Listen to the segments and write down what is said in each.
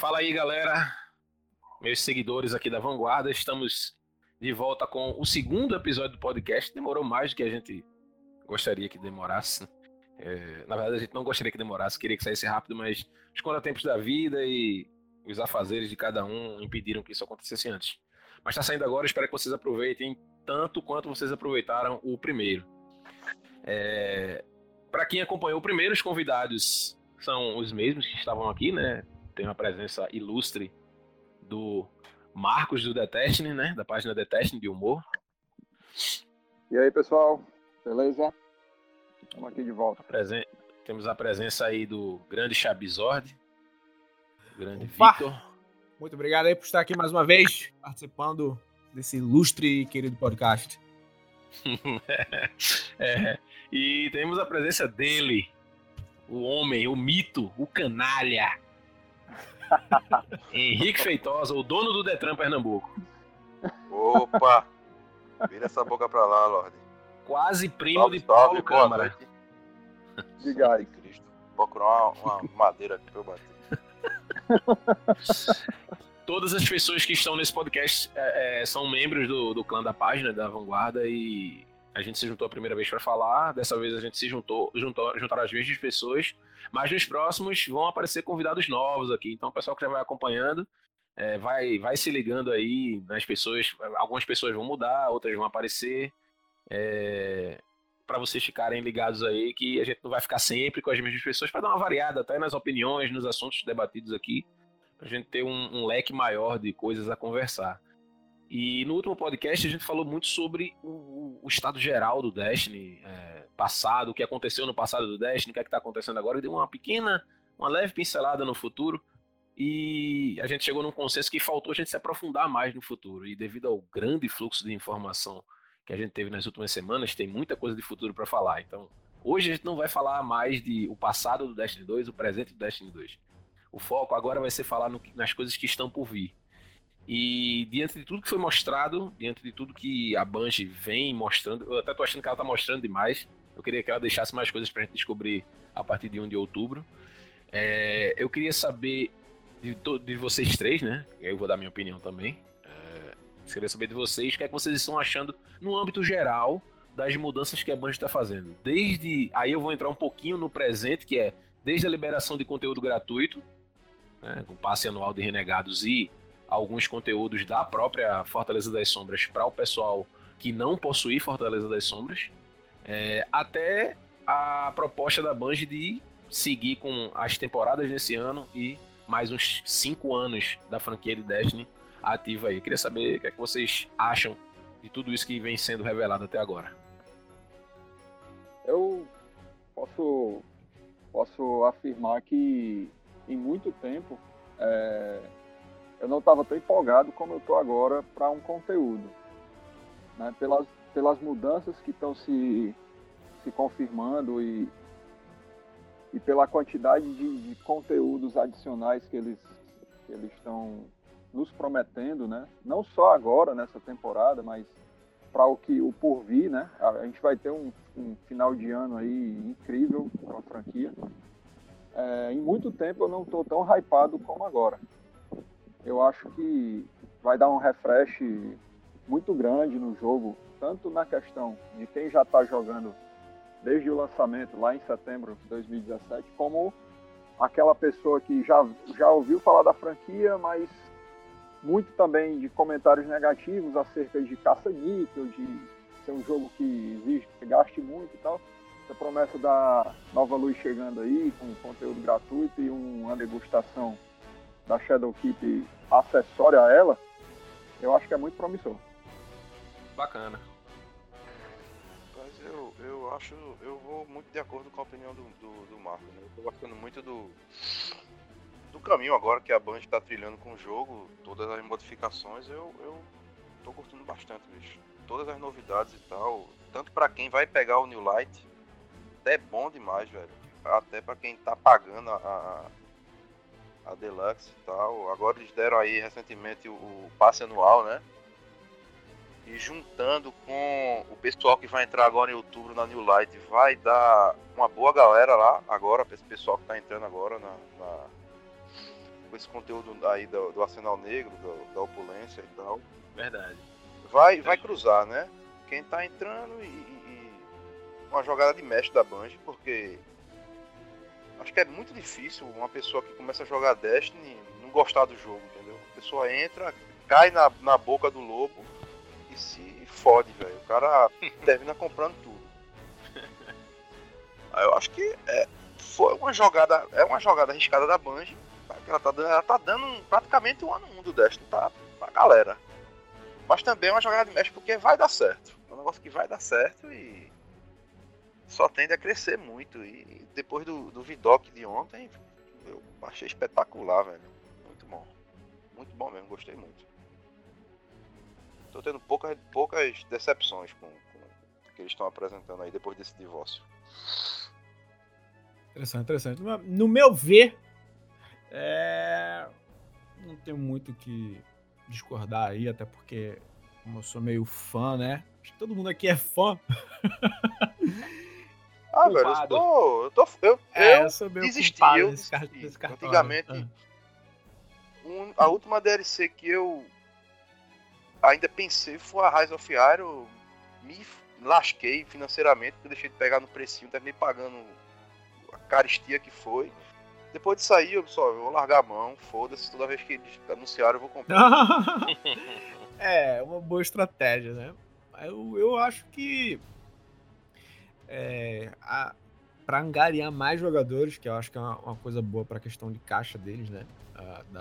Fala aí, galera. Meus seguidores aqui da Vanguarda, estamos de volta com o segundo episódio do podcast. Demorou mais do que a gente gostaria que demorasse. É, na verdade, a gente não gostaria que demorasse, queria que saísse rápido, mas os contratempos da vida e os afazeres de cada um impediram que isso acontecesse antes. Mas está saindo agora, espero que vocês aproveitem tanto quanto vocês aproveitaram o primeiro. É, Para quem acompanhou o primeiro, os convidados são os mesmos que estavam aqui, né? Tem uma presença ilustre do Marcos do Detestne, né? Da página Detestne de humor. E aí, pessoal? Beleza? Estamos aqui de volta. Presen... Temos a presença aí do grande Chabizord, grande Opa! Victor. Muito obrigado aí por estar aqui mais uma vez, participando desse ilustre e querido podcast. É, e temos a presença dele, o homem, o mito, o canalha. Henrique Feitosa, o dono do Detran Pernambuco. Opa! Vira essa boca pra lá, Lorde. Quase primo Salve, de Paulo salve, boa Câmara. Diga aí. Cristo. Vou procurar uma, uma madeira aqui pra eu bater. Todas as pessoas que estão nesse podcast é, é, são membros do, do clã da página, da Vanguarda, e a gente se juntou a primeira vez para falar. Dessa vez a gente se juntou, juntou juntaram as mesmas pessoas, mas nos próximos vão aparecer convidados novos aqui. Então, o pessoal que já vai acompanhando é, vai, vai se ligando aí nas pessoas. Algumas pessoas vão mudar, outras vão aparecer. para vocês ficarem ligados aí que a gente não vai ficar sempre com as mesmas pessoas para dar uma variada até nas opiniões, nos assuntos debatidos aqui, para a gente ter um, um leque maior de coisas a conversar. E no último podcast a gente falou muito sobre o, o estado geral do Destiny é, passado, o que aconteceu no passado do Destiny, o que é está acontecendo agora, e deu uma pequena, uma leve pincelada no futuro. E a gente chegou num consenso que faltou a gente se aprofundar mais no futuro. E devido ao grande fluxo de informação que a gente teve nas últimas semanas, tem muita coisa de futuro para falar. Então, hoje a gente não vai falar mais de o passado do Destiny 2, o presente do Destiny 2. O foco agora vai ser falar no, nas coisas que estão por vir. E diante de tudo que foi mostrado, diante de tudo que a Bungie vem mostrando, eu até tô achando que ela tá mostrando demais. Eu queria que ela deixasse mais coisas pra gente descobrir a partir de 1 de outubro. É, eu queria saber de, de vocês três, né? Eu vou dar minha opinião também. É, queria saber de vocês o que é que vocês estão achando no âmbito geral das mudanças que a Bungie está fazendo. Desde. Aí eu vou entrar um pouquinho no presente, que é desde a liberação de conteúdo gratuito, né, com passe anual de renegados e alguns conteúdos da própria Fortaleza das Sombras para o pessoal que não possui Fortaleza das Sombras, é, até a proposta da Bungie de seguir com as temporadas nesse ano e mais uns cinco anos da franquia de Destiny ativa aí. Queria saber o que, é que vocês acham de tudo isso que vem sendo revelado até agora. Eu posso, posso afirmar que em muito tempo é, eu não estava tão empolgado como eu estou agora para um conteúdo. Né? Pelas, pelas mudanças que estão se, se confirmando e, e pela quantidade de, de conteúdos adicionais que eles que eles estão nos prometendo, né? Não só agora nessa temporada, mas para o que o por vir, né? A gente vai ter um, um final de ano aí incrível para a franquia. É, em muito tempo eu não estou tão hypado como agora. Eu acho que vai dar um refresh muito grande no jogo, tanto na questão de quem já está jogando desde o lançamento lá em setembro de 2017, como aquela pessoa que já, já ouviu falar da franquia, mas muito também de comentários negativos acerca de caça-níquel, de ser um jogo que exige que gaste muito e tal. Essa promessa da Nova Luz chegando aí, com conteúdo gratuito e uma degustação da Shadow Keep acessória a ela, eu acho que é muito promissor. Bacana. Mas eu, eu acho, eu vou muito de acordo com a opinião do, do, do Marco, né? Eu tô gostando muito do, do caminho agora que a Band tá trilhando com o jogo, todas as modificações, eu, eu tô curtindo bastante, bicho. Todas as novidades e tal, tanto pra quem vai pegar o New Light, até é bom demais, velho. Até pra quem tá pagando a, a, a Deluxe e tal. Agora eles deram aí recentemente o, o passe anual, né? E juntando com o pessoal que vai entrar agora em outubro na New Light, vai dar uma boa galera lá agora, pra esse pessoal que tá entrando agora na, na- com esse conteúdo aí do, do Arsenal Negro, do, da opulência e tal. Verdade. Vai, vai cruzar, né? Quem tá entrando e, e uma jogada de mestre da Bungie, porque acho que é muito difícil uma pessoa que começa a jogar Destiny não gostar do jogo, entendeu? A pessoa entra, cai na, na boca do lobo e se fode, velho. O cara termina comprando tudo. Aí eu acho que é, foi uma jogada, é uma jogada arriscada da Bungie. Tá? Ela tá, dando, ela tá dando praticamente o ano 1 do Destiny tá, pra galera. Mas também é uma jogada de mestre porque vai dar certo. É um negócio que vai dar certo e só tende a crescer muito. E depois do, do Vidoc de ontem, eu achei espetacular, velho. Muito bom. Muito bom mesmo, gostei muito. Tô tendo poucas, poucas decepções com, com o que eles estão apresentando aí depois desse divórcio. Interessante, interessante. No meu ver, é... não tenho muito que discordar aí, até porque como eu sou meio fã, né? Acho que todo mundo aqui é fã. Ah, velho, eu tô. Eu, tô, eu, é, eu, eu desisti, desse, eu desisti. Antigamente, né? um- a última DLC que eu ainda pensei foi a Rise of Iron. Me lasquei financeiramente, porque eu deixei de pegar no precinho, terminei pagando a caristia que foi. Depois de sair, eu só eu vou largar a mão, foda-se, toda vez que eles anunciaram eu vou comprar. é, uma boa estratégia, né? Eu, eu acho que é, a, pra angariar mais jogadores, que eu acho que é uma, uma coisa boa pra questão de caixa deles, né?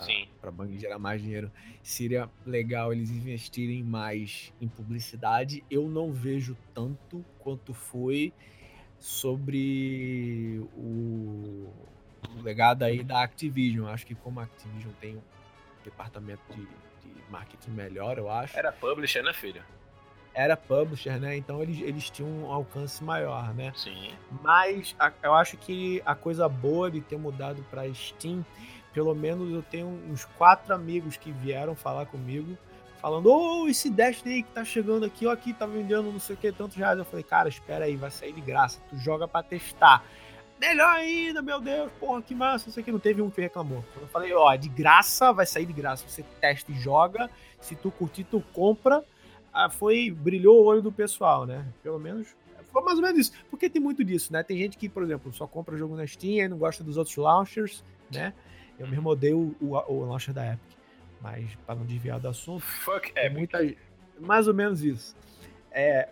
Sim. pra Bang gerar mais dinheiro, seria legal eles investirem mais em publicidade. Eu não vejo tanto quanto foi sobre o, o legado aí da Activision. Acho que como a Activision tem um departamento de, de marketing melhor, eu acho. Era publisher, né, filho? Era publisher, né? Então eles, eles tinham um alcance maior, né? Sim. Mas a- eu acho que a coisa boa de ter mudado para Steam, pelo menos eu tenho uns quatro amigos que vieram falar comigo, falando: Ô, esse Destiny que tá chegando aqui, ó, aqui tá vendendo não sei o que, tantos reais. Eu falei: Cara, espera aí, vai sair de graça. Tu joga pra testar. Melhor ainda, meu Deus, porra, que massa, não sei o que. Não teve um que reclamou. Eu falei: Ó, de graça, vai sair de graça. Você testa e joga. Se tu curtir, tu compra. Ah, foi, brilhou o olho do pessoal, né? Pelo menos foi mais ou menos isso. Porque tem muito disso, né? Tem gente que, por exemplo, só compra jogo na Steam e não gosta dos outros launchers, né? Eu mesmo odeio o, o launcher da Epic. Mas, para não desviar do assunto, Fuck é Epic. muita. Mais ou menos isso. É,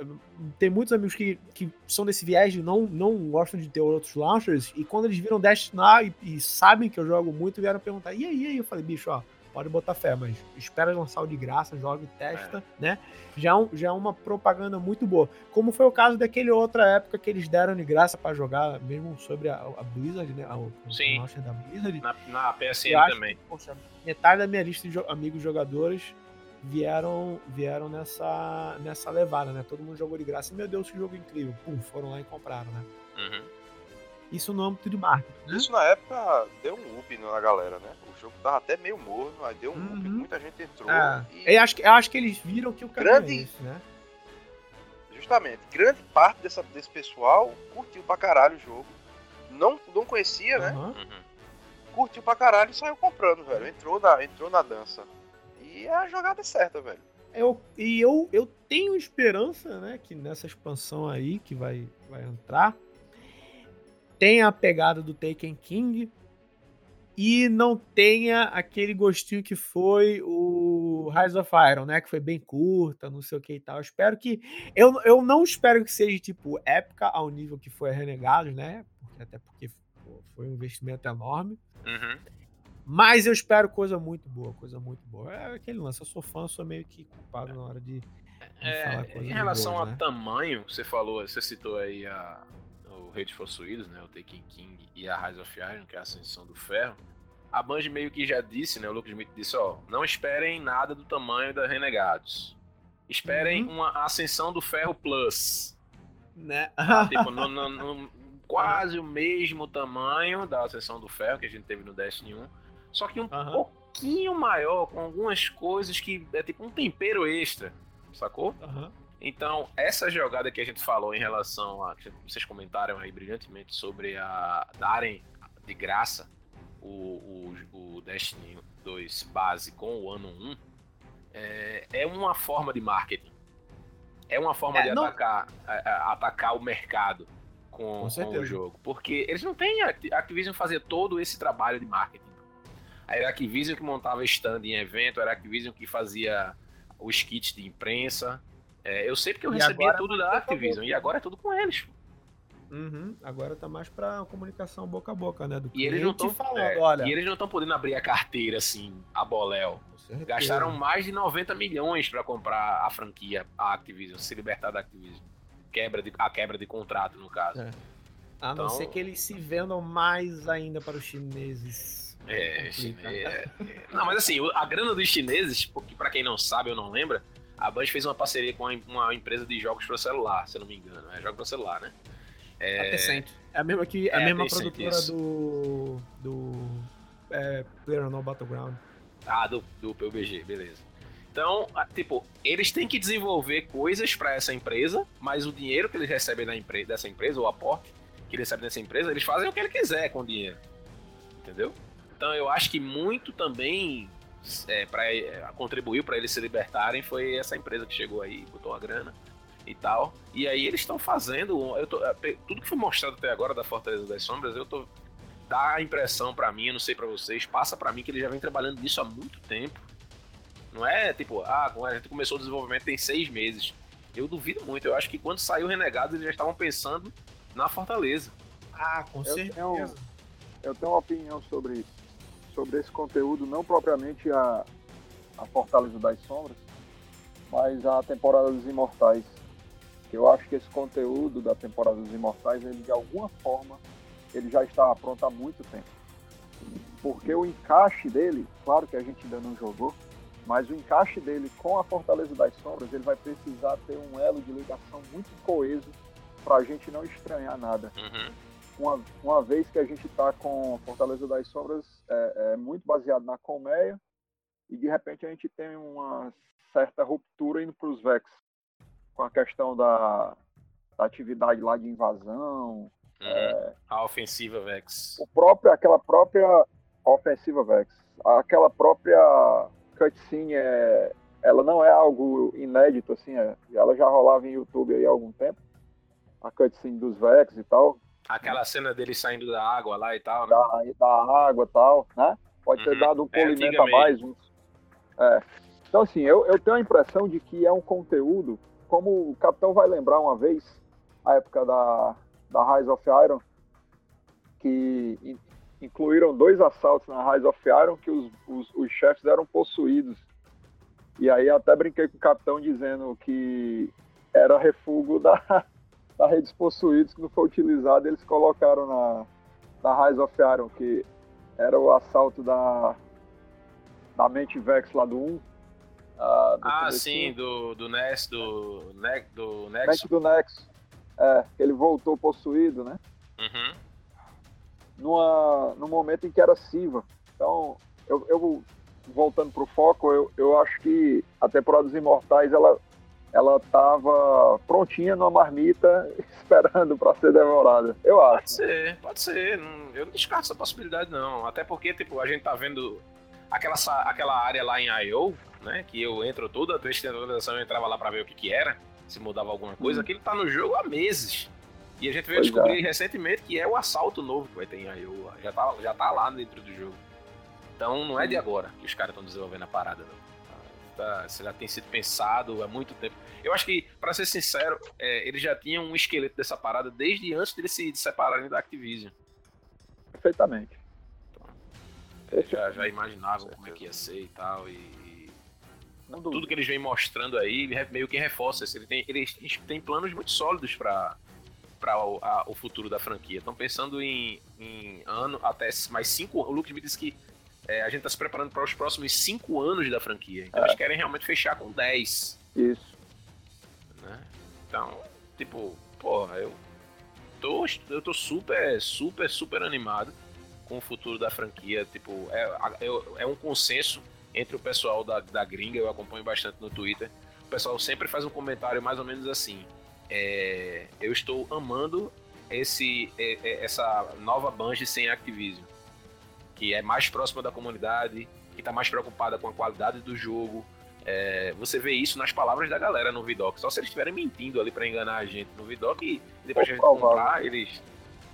tem muitos amigos que, que são desse viés de não, não gostam de ter outros launchers, e quando eles viram Destiny e, e sabem que eu jogo muito, vieram perguntar: e aí, e aí? Eu falei, bicho, ó, pode botar fé, mas espera lançar o de graça, joga e testa, né? Já, é já é uma propaganda muito boa. Como foi o caso daquele outra época que eles deram de graça pra jogar, mesmo sobre a, a Blizzard, né? O Sim. launcher da Blizzard. Na, na PSN acho também. Poxa, metade da minha lista de amigos jogadores vieram vieram nessa nessa levada, né? Todo mundo jogou de graça. E, meu Deus, que jogo incrível. Pum, foram lá e compraram, né? Uhum. Isso no âmbito de marketing. né? Isso na época deu um up na galera, né? O jogo tava até meio morno, aí deu um up, Uhum. muita gente entrou. É, e eu, acho, que- eu acho que eles viram que o caminho Grande- é esse, né? justamente, grande parte dessa, desse pessoal curtiu pra caralho o jogo. Não, não conhecia, né? Uhum. Curtiu pra caralho e saiu comprando, velho. Entrou na, entrou na dança. E a jogada é certa, velho. Eu, e eu, eu tenho esperança, né, que nessa expansão aí que vai, vai entrar, tenha a pegada do Taken King e não tenha aquele gostinho que foi o Rise of Iron, né, que foi bem curta, não sei o que e tal. Eu espero que... Eu, eu não espero que seja, tipo, épica ao nível que foi Renegados, né, até porque foi um investimento enorme. Uhum. Mas eu espero coisa muito boa, coisa muito boa. É aquele lance, eu sou fã, eu sou meio que culpado na hora de, de É, em relação boas, a né? tamanho, você falou, você citou aí a, Rei de Possuídos, né, o Taken King e a Rise of Iron, que é a Ascensão do Ferro. A Bungie meio que já disse, né, o Lucas Smith disse, ó, não esperem nada do tamanho da Renegados. Esperem Uhum. uma Ascensão do Ferro Plus. Né? tipo, no, no- no- quase o mesmo tamanho da Ascensão do Ferro que a gente teve no Destiny 1, só que um Aham. pouquinho maior, com algumas coisas que é tipo um tempero extra, sacou? Aham. Então, essa jogada que a gente falou em relação a. que Vocês comentaram aí brilhantemente sobre a darem de graça o, o, o Destiny 2 base com o ano 1, é, é uma forma de marketing. É uma forma é, de não... atacar, a, atacar o mercado com, com, com, o jogo. Porque eles não têm. A Activision fazer todo esse trabalho de marketing. Era a Activision que montava stand em evento, era a Activision que fazia os kits de imprensa. É, eu sei porque eu e recebia tudo da Activision, e agora é tudo com eles. Uhum, agora tá mais pra comunicação boca a boca, né? Do e eles não estão falando, é, olha. E eles não estão podendo abrir a carteira assim, a Boléu. Gastaram mais de 90 milhões para comprar a franquia, a Activision, se libertar da Activision. Quebra de, a quebra de contrato, no caso. É. A então, não ser que eles se vendam mais ainda para os chineses. É, chinês, é, é. Não, mas assim, a grana dos chineses, porque para quem não sabe ou não lembra, a Band fez uma parceria com uma empresa de jogos para celular, se eu não me engano. É jogo para celular, né? É, é a mesma, que, a é mesma produtora isso. do. do. É, PlayerUnknown Battleground. Ah, do, do PUBG, beleza. Então, tipo, eles têm que desenvolver coisas para essa empresa, mas o dinheiro que eles recebem da empre dessa empresa, o aporte que eles recebem dessa empresa, eles fazem o que ele quiser com o dinheiro. Entendeu? Então eu acho que muito também é, para é, contribuiu para eles se libertarem foi essa empresa que chegou aí, botou a grana e tal. E aí eles estão fazendo. Eu tô, é, tudo que foi mostrado até agora da Fortaleza das Sombras, eu tô. Dá a impressão para mim, eu não sei para vocês, passa para mim que ele já vem trabalhando nisso há muito tempo. Não é tipo, ah, a gente começou o desenvolvimento tem seis meses. Eu duvido muito. Eu acho que quando saiu Renegados, eles já estavam pensando na Fortaleza. Ah, com eu certeza. Tenho, eu tenho uma opinião sobre, sobre esse conteúdo, não propriamente a, a Fortaleza das Sombras, mas a temporada dos Imortais eu acho que esse conteúdo da temporada dos Imortais, ele de alguma forma, ele já estava pronto há muito tempo. Porque o encaixe dele, claro que a gente ainda não jogou, mas o encaixe dele com a Fortaleza das Sombras, ele vai precisar ter um elo de ligação muito coeso para a gente não estranhar nada. Uhum. Uma, uma vez que a gente está com Fortaleza das Sombras, é, é muito baseado na colmeia, e de repente a gente tem uma certa ruptura indo para os Vex, com a questão da, da atividade lá de invasão. Uhum. É, a ofensiva Vex. O próprio, aquela própria ofensiva Vex. Aquela própria cutscene, é, ela não é algo inédito, assim, é, ela já rolava em YouTube aí há algum tempo. A cutscene dos Vex e tal. Aquela cena dele saindo da água lá e tal, né? Da, da água e tal, né? Pode ter uhum. dado um é polimento é, a mais. Um, é. Então, assim, eu, eu tenho a impressão de que é um conteúdo como o capitão vai lembrar uma vez, a época da, da Rise of Iron, que in, incluíram dois assaltos na Rise of Iron que os, os, os chefes eram possuídos. E aí até brinquei com o capitão dizendo que era refúgio da, da Redes Possuídos que não foi utilizado, eles colocaram na, na Rise of Iron, que era o assalto da, da Mente Vex lá do 1, ah, ah sim, do, do NES, do, ne, do Nexo. do Nexo. É, ele voltou possuído, né? Uhum. Numa, no momento em que era Siva. Então, eu, eu voltando pro foco, eu, eu acho que a temporada dos Imortais, ela ela tava prontinha numa marmita esperando para ser devorada. Eu acho. Pode ser, pode ser. Eu não descarto essa possibilidade, não. Até porque, tipo, a gente tá vendo aquela, aquela área lá em I.O., né? Que eu entro toda vez que tem atualização, eu entrava lá para ver o que que era, se mudava alguma coisa. Hum. Aquilo tá no jogo há meses. E a gente veio pois descobrir é. recentemente que é o assalto novo que vai ter em I.O. Já tá, já tá lá dentro do jogo. Então não é de agora que os caras estão desenvolvendo a parada, não. Tá, já tem sido pensado há muito tempo. Eu acho que, para ser sincero, é, eles já tinham um esqueleto dessa parada desde antes de eles se separarem da Activision. Perfeitamente. Então, já, já imaginavam como é que ia ser e tal. E, tudo que eles vêm mostrando aí meio que reforça isso. Ele tem, eles têm planos muito sólidos para para o, o, futuro da franquia. Estão pensando em, em ano até mais cinco. O Luke me disse que é, a gente está se preparando para os próximos cinco anos da franquia. Então é. eles querem realmente fechar com 10. Isso. Né? Então, tipo, porra, eu tô, eu tô super, super, super animado com o futuro da franquia. Tipo, é, é, é um consenso entre o pessoal da, da gringa, eu acompanho bastante no Twitter. O pessoal sempre faz um comentário mais ou menos assim: é, Eu estou amando esse, é, é, essa nova Bungie sem Activision. Que é mais próxima da comunidade, que está mais preocupada com a qualidade do jogo. É, você vê isso nas palavras da galera no Vidoc. Só se eles estiverem mentindo ali para enganar a gente no Vidoc e depois de a gente comprar, eles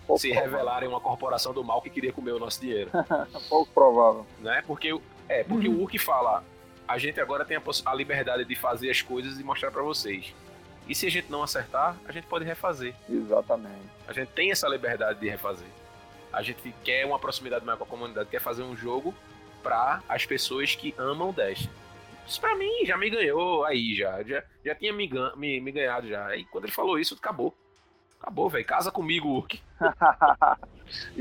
Pouco se provável. revelarem uma corporação do mal que queria comer o nosso dinheiro. Pouco provável. Né? Porque, é, porque uhum. o Urk fala: a gente agora tem a, a liberdade de fazer as coisas e mostrar para vocês. E se a gente não acertar, a gente pode refazer. Exatamente. A gente tem essa liberdade de refazer. A gente quer uma proximidade maior com a comunidade, quer fazer um jogo para as pessoas que amam o Destiny. Isso pra mim já me ganhou aí, já. Já, já tinha me, me, me ganhado já. E quando ele falou isso, acabou. Acabou, velho. Casa comigo, Urk.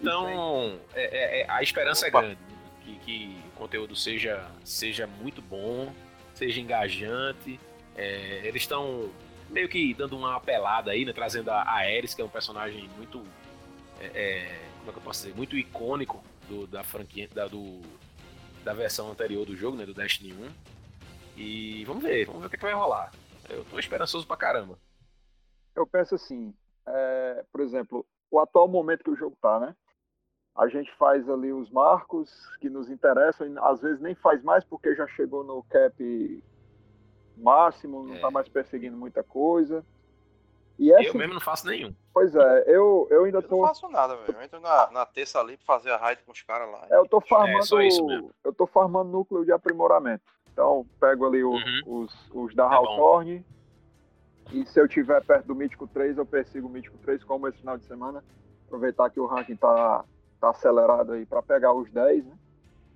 então, é, é, é, a esperança é Opa. é grande. Que, que, o conteúdo seja, seja muito bom, seja engajante. É, eles estão meio que dando uma apelada aí, né? Trazendo a Ares, que é um personagem muito. É, é, como é que eu posso dizer? Muito icônico do, da franquia. Da, do, da versão anterior do jogo, né? Do Destiny 1. E vamos ver, vamos ver o que, que vai rolar. Eu tô esperançoso pra caramba eu penso assim, é, por exemplo, o atual momento que o jogo está, né? A gente faz ali os marcos que nos interessam, e às vezes nem faz mais porque já chegou no cap máximo, não está é. mais perseguindo muita coisa. E essa... Eu mesmo não faço nenhum. Pois é, eu, eu ainda tô. Eu não faço nada, velho. Eu entro na, na terça ali pra fazer a raid com os caras lá. É, eu tô farmando. É, eu tô farmando núcleo de aprimoramento. Então, pego ali o, uhum. os, os da é Hawthorne, e se eu tiver perto do Mítico 3, eu persigo o Mítico 3 como esse final de semana. Aproveitar que o ranking tá, tá acelerado aí para pegar os 10, né?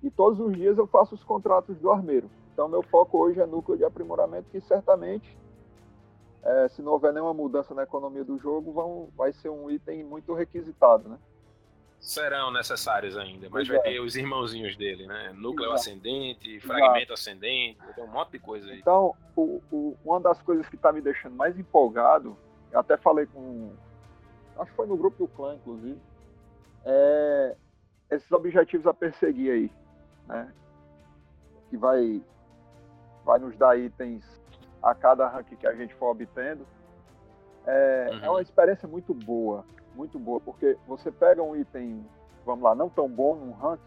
E todos os dias eu faço os contratos do armeiro. Então meu foco hoje é núcleo de aprimoramento que certamente, é, se não houver nenhuma mudança na economia do jogo, vão, vai ser um item muito requisitado, né? serão necessários ainda, mas vai ter os irmãozinhos dele, né? Núcleo Exato. ascendente, fragmento Exato. ascendente, tem um monte de coisa aí. Então, o, o, uma das coisas que está me deixando mais empolgado, eu até falei com. Acho que foi no grupo do clã, inclusive, é esses objetivos a perseguir aí, né? Que vai, vai nos dar itens a cada rank que a gente for obtendo. É, uhum. é uma experiência muito boa muito boa, porque você pega um item, vamos lá, não tão bom num rank,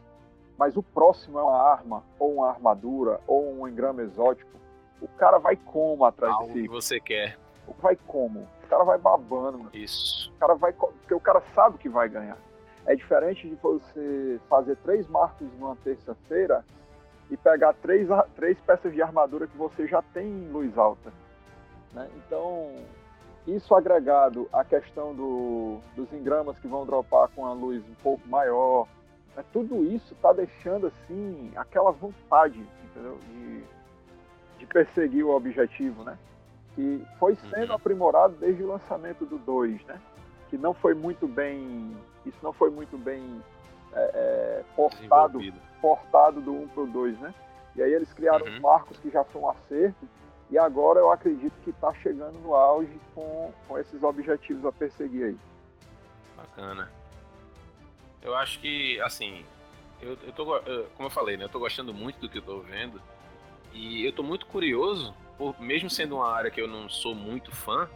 mas o próximo é uma arma, ou uma armadura, ou um engrama exótico, o cara vai como atrás Algo desse que você quer. Vai como? O cara vai babando. Mano. Isso. O cara vai. Porque o cara sabe que vai ganhar. É diferente de você fazer três marcos numa terça-feira e pegar três, três peças de armadura que você já tem em luz alta. Né? Então, isso agregado à questão do, dos engramas que vão dropar com a luz um pouco maior, né, tudo isso está deixando assim aquela vontade, entendeu? De, de perseguir o objetivo, né? Que foi sendo uhum. aprimorado desde o lançamento do 2, né? Que não foi muito bem, isso não foi muito bem é, é, portado, portado do 1 para o 2, né? E aí eles criaram uhum. os marcos que já foi um acerto e agora eu acredito que está chegando no auge com, com esses objetivos a perseguir aí. Bacana. Eu acho que, assim, eu, eu tô, como eu falei, né, eu tô gostando muito do que eu tô vendo. E eu tô muito curioso, por, mesmo sendo uma área que eu não sou muito fã,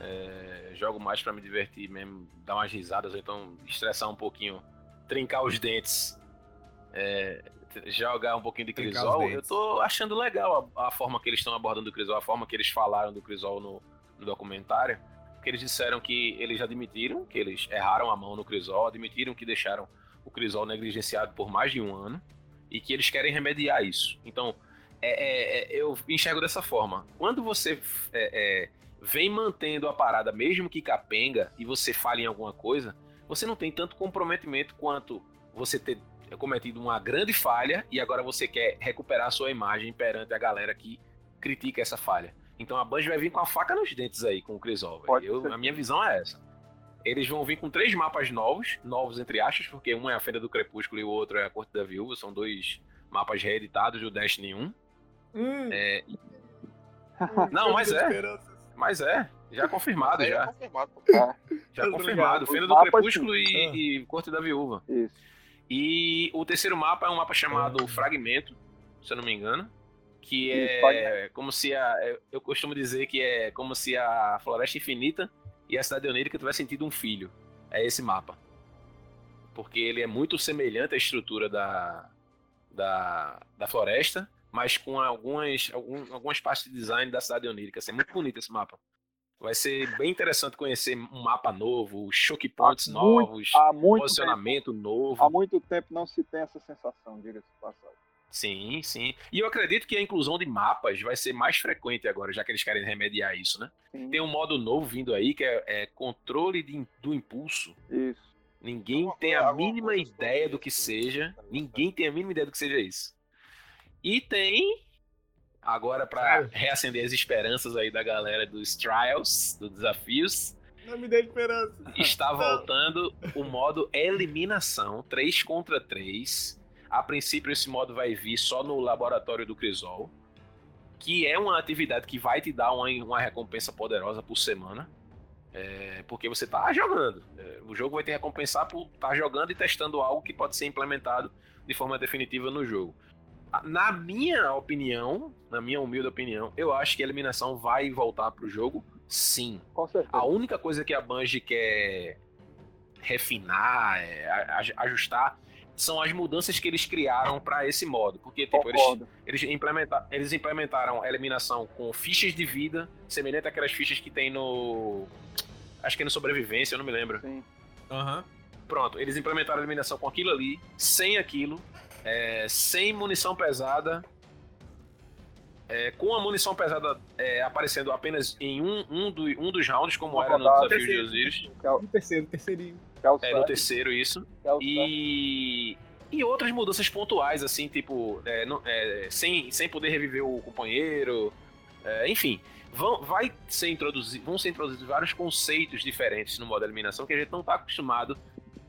é, jogo mais para me divertir mesmo, dar umas risadas, ou então estressar um pouquinho, trincar os dentes. É, jogar um pouquinho de Crisol, eu tô achando legal a, a forma que eles estão abordando o Crisol, a forma que eles falaram do Crisol no, no documentário. Que eles disseram que eles admitiram que eles erraram a mão no Crisol, admitiram que deixaram o Crisol negligenciado por mais de um ano e que eles querem remediar isso. Então, é, é, é eu enxergo dessa forma. Quando você é, é, vem mantendo a parada, mesmo que capenga, e você fale em alguma coisa, você não tem tanto comprometimento quanto você ter cometido uma grande falha e agora você quer recuperar a sua imagem perante a galera que critica essa falha. Então a Band vai vir com a faca nos dentes aí com o Crisol. Eu, a minha visão é essa. Eles vão vir com três mapas novos, novos entre aspas, porque um é a Fenda do Crepúsculo e o outro é a Corte da Viúva. São dois mapas reeditados do Destiny 1. Hum. É... Não, mas é. Mas é. Já confirmado, já. Já confirmado. Já confirmado. Fenda do Crepúsculo e, ah. e Corte da Viúva. Isso. E o terceiro mapa é um mapa chamado. Fragmento, se eu não me engano. Que é como se a. Eu costumo dizer que é como se a Floresta Infinita e a Cidade Onírica tivessem tido um filho. É esse mapa. porque ele é muito semelhante à estrutura da, da, da floresta, mas com algumas, algum, algumas partes de design da cidade onírica. Assim, é muito bonito esse mapa. Vai ser bem interessante conhecer um mapa novo, choke points há novos, muito, há muito posicionamento tempo, novo. Há muito tempo não se tem essa sensação, diga-se passagem. Sim, sim. E eu acredito que a inclusão de mapas vai ser mais frequente agora, já que eles querem remediar isso, né? Sim. Tem um modo novo vindo aí que é, é controle de, do impulso. Isso. Ninguém alguma tem a mínima ideia do que seja. Ninguém tem a mínima ideia do que seja isso. E tem agora para reacender as esperanças aí da galera dos trials, dos desafios. Não me dê esperança. Está voltando o modo eliminação, 3 contra 3. A princípio esse modo vai vir só no laboratório do Crisol, que é uma atividade que vai te dar uma, uma recompensa poderosa por semana. É, porque você está jogando. É, o jogo vai te recompensar por estar tá jogando e testando algo que pode ser implementado de forma definitiva no jogo. Na minha opinião, na minha humilde opinião, eu acho que a eliminação vai voltar para o jogo, sim. Com certeza. A única coisa que a Bungie quer refinar, é, ajustar, são as mudanças que eles criaram para esse modo. Porque tipo, eles, eles, implementa, eles implementaram a eliminação com fichas de vida, semelhante àquelas fichas que tem no Acho que é no Sobrevivência, eu não me lembro. Sim. Uhum. Pronto, eles implementaram a eliminação com aquilo ali, sem aquilo, é, sem munição pesada, é, com a munição pesada é, aparecendo apenas em um, um, do, um dos rounds, como era no desafio terceiro, de Osiris. No terceiro, terceirinho. É, no terceiro, isso. E, e outras mudanças pontuais, assim, tipo, é, não, é, sem, sem poder reviver o companheiro, é, enfim vão, vai ser introduzido, vão ser introduzidos vários conceitos diferentes no modo eliminação que a gente não está acostumado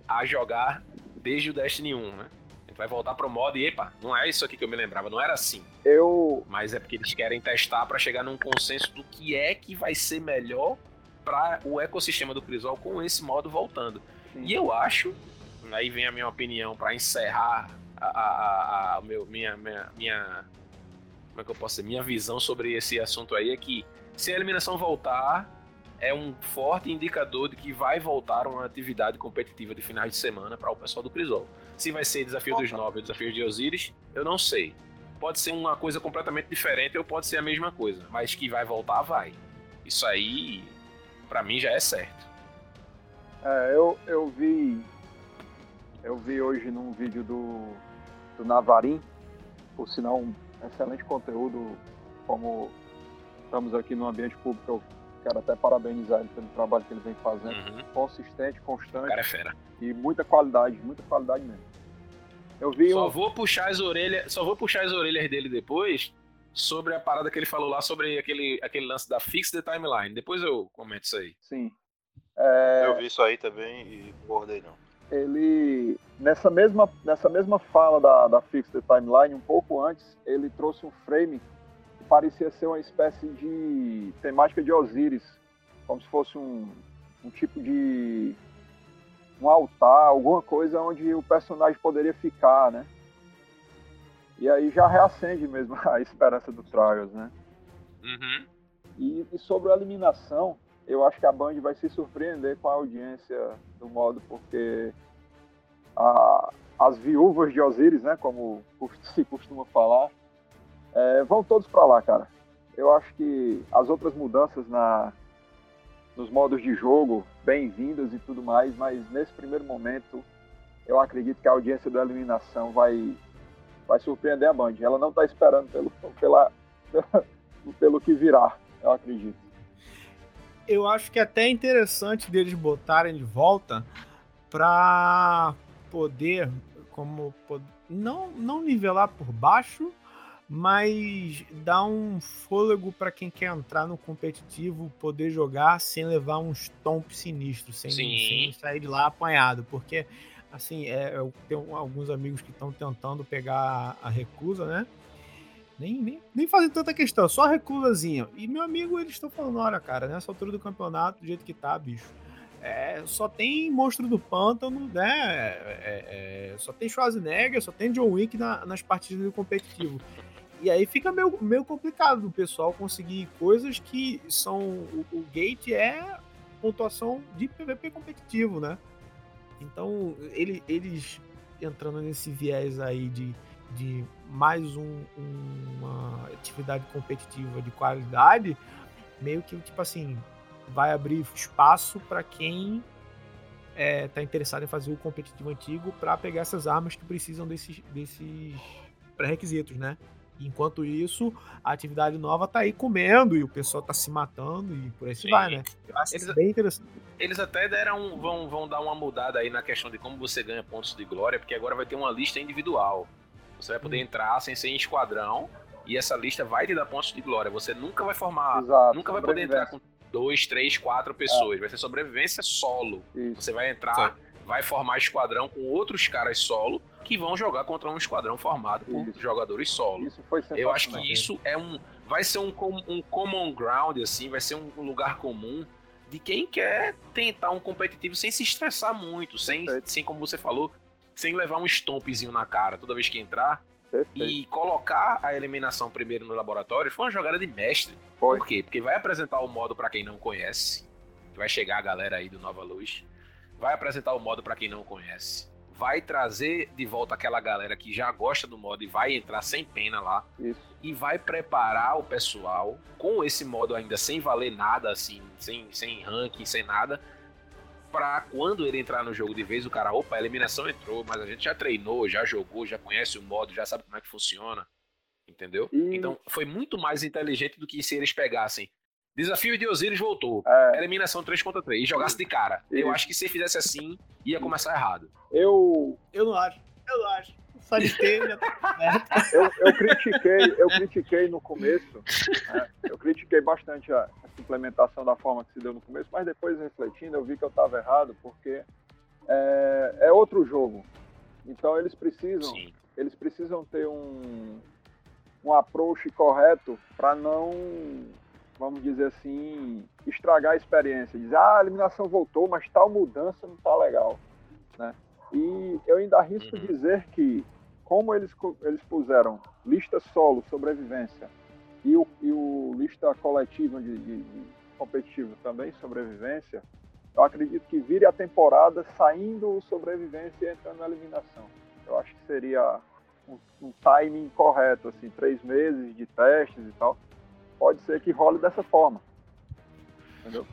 a jogar desde o Destiny 1, né? Vai voltar pro modo e, epa, não é isso aqui que eu me lembrava, não era assim. Eu... Mas é porque eles querem testar para chegar num consenso do que é que vai ser melhor para o ecossistema do Crisol com esse modo voltando. Sim. E eu acho, aí vem a minha opinião para encerrar a, a, a, a meu, minha, minha, minha como é que eu posso dizer, minha visão sobre esse assunto aí é que se a eliminação voltar, é um forte indicador de que vai voltar uma atividade competitiva de finais de semana para o pessoal do Crisol. Se vai ser desafio Opa. dos nove ou desafio de Osiris, eu não sei. Pode ser uma coisa completamente diferente ou pode ser a mesma coisa, mas que vai voltar, vai. Isso aí, para mim, já é certo. É, eu, eu vi. Eu vi hoje num vídeo do, do Navarim, por sinal, um excelente conteúdo, como estamos aqui no ambiente público, eu quero até parabenizar ele pelo trabalho que ele vem fazendo, uhum. consistente, constante. O cara é fera. E muita qualidade, muita qualidade mesmo. Eu vi só um... vou puxar as orelhas, só vou puxar as orelhas dele depois sobre a parada que ele falou lá sobre aquele, aquele lance da fix the timeline. Depois eu comento isso aí. Sim. É... Eu vi isso aí também e bordei não ele nessa mesma nessa mesma fala da, da Fixed Timeline, um pouco antes, ele trouxe um frame que parecia ser uma espécie de temática de Osiris, como se fosse um, um tipo de um altar, alguma coisa onde o personagem poderia ficar, né? E aí já reacende mesmo a esperança do Trials, né? Uhum. E, e sobre a eliminação, eu acho que a Band vai se surpreender com a audiência do modo, porque a, as viúvas de Osiris, né, como se costuma falar, é, vão todos para lá, cara. Eu acho que as outras mudanças na, nos modos de jogo, bem-vindas e tudo mais, mas nesse primeiro momento, eu acredito que a audiência da eliminação vai, vai surpreender a Band. Ela não está esperando pelo, pela, pelo que virá, eu acredito eu acho que é até interessante deles botarem de volta para poder, como não não nivelar por baixo, mas dar um fôlego para quem quer entrar no competitivo, poder jogar sem levar um stomp sinistro, sem, sem sair de lá apanhado, porque assim, é, eu tenho alguns amigos que estão tentando pegar a recusa, né? Nem, nem, nem fazem tanta questão, só recusazinha. E meu amigo, eles estão falando, olha, cara, nessa altura do campeonato, do jeito que tá, bicho. É, só tem monstro do pântano, né? É, é, só tem Schwarzenegger, só tem John Wick na, nas partidas do competitivo. E aí fica meio, meio complicado o pessoal conseguir coisas que são. O, o gate é pontuação de PVP competitivo, né? Então, ele, eles entrando nesse viés aí de, de mais um, uma atividade competitiva de qualidade, meio que, tipo assim, vai abrir espaço para quem está é, interessado em fazer o competitivo antigo para pegar essas armas que precisam desses, desses pré-requisitos, né? Enquanto isso, a atividade nova tá aí comendo e o pessoal tá se matando e por aí Sim. vai, né? Eu acho eles, bem interessante. Eles até deram vão, vão dar uma mudada aí na questão de como você ganha pontos de glória, porque agora vai ter uma lista individual. Você vai poder hum. entrar sem ser em esquadrão e essa lista vai te dar pontos de glória. Você nunca vai formar, Exato, nunca vai poder entrar com dois, três, quatro pessoas. É. Vai ser sobrevivência solo. Isso. Você vai entrar, Sim. Vai formar esquadrão com outros caras solo que vão jogar contra um esquadrão formado por isso. jogadores solo. Isso foi Eu acho que isso é um. Vai ser um, um common ground, assim, vai ser um lugar comum de quem quer tentar um competitivo sem se estressar muito, sem, sem como você falou, sem levar um stompzinho na cara toda vez que entrar. Perfeito. E colocar a eliminação primeiro no laboratório foi uma jogada de mestre. Foi. Por quê? Porque vai apresentar o modo para quem não conhece. Vai chegar a galera aí do Nova Luz. Vai apresentar o modo para quem não conhece vai trazer de volta aquela galera que já gosta do modo e vai entrar sem pena lá. Isso. E vai preparar o pessoal com esse modo ainda sem valer nada, assim, sem, sem ranking, sem nada. Pra quando ele entrar no jogo de vez, o cara, opa, a eliminação entrou, mas a gente já treinou, já jogou, já conhece o modo, já sabe como é que funciona. Entendeu? Então foi muito mais inteligente do que se eles pegassem Desafio de Osiris voltou. É. Eliminação 3 contra 3. E jogasse de cara. Isso. Eu acho que se fizesse assim, ia começar errado. Eu. Eu não acho. Eu não acho. Só de ter, já tá eu, eu critiquei, eu critiquei no começo. Né? Eu critiquei bastante a, essa implementação da forma que se deu no começo, mas depois refletindo, eu vi que eu estava errado, porque é, é, outro jogo. Então eles precisam. Sim. Eles precisam ter um, um approach correto para não vamos dizer assim, estragar a experiência. Dizer, ah, a eliminação voltou, mas tal mudança não está legal. Né? E eu ainda arrisco uhum. dizer que, como eles, eles puseram lista solo, sobrevivência, e o, e o lista coletiva de, de, de competitivo também, sobrevivência, eu acredito que vire a temporada saindo sobrevivência e entrando na eliminação. Eu acho que seria um, um timing correto, assim, três meses de testes e tal pode ser que role dessa forma. Entendeu?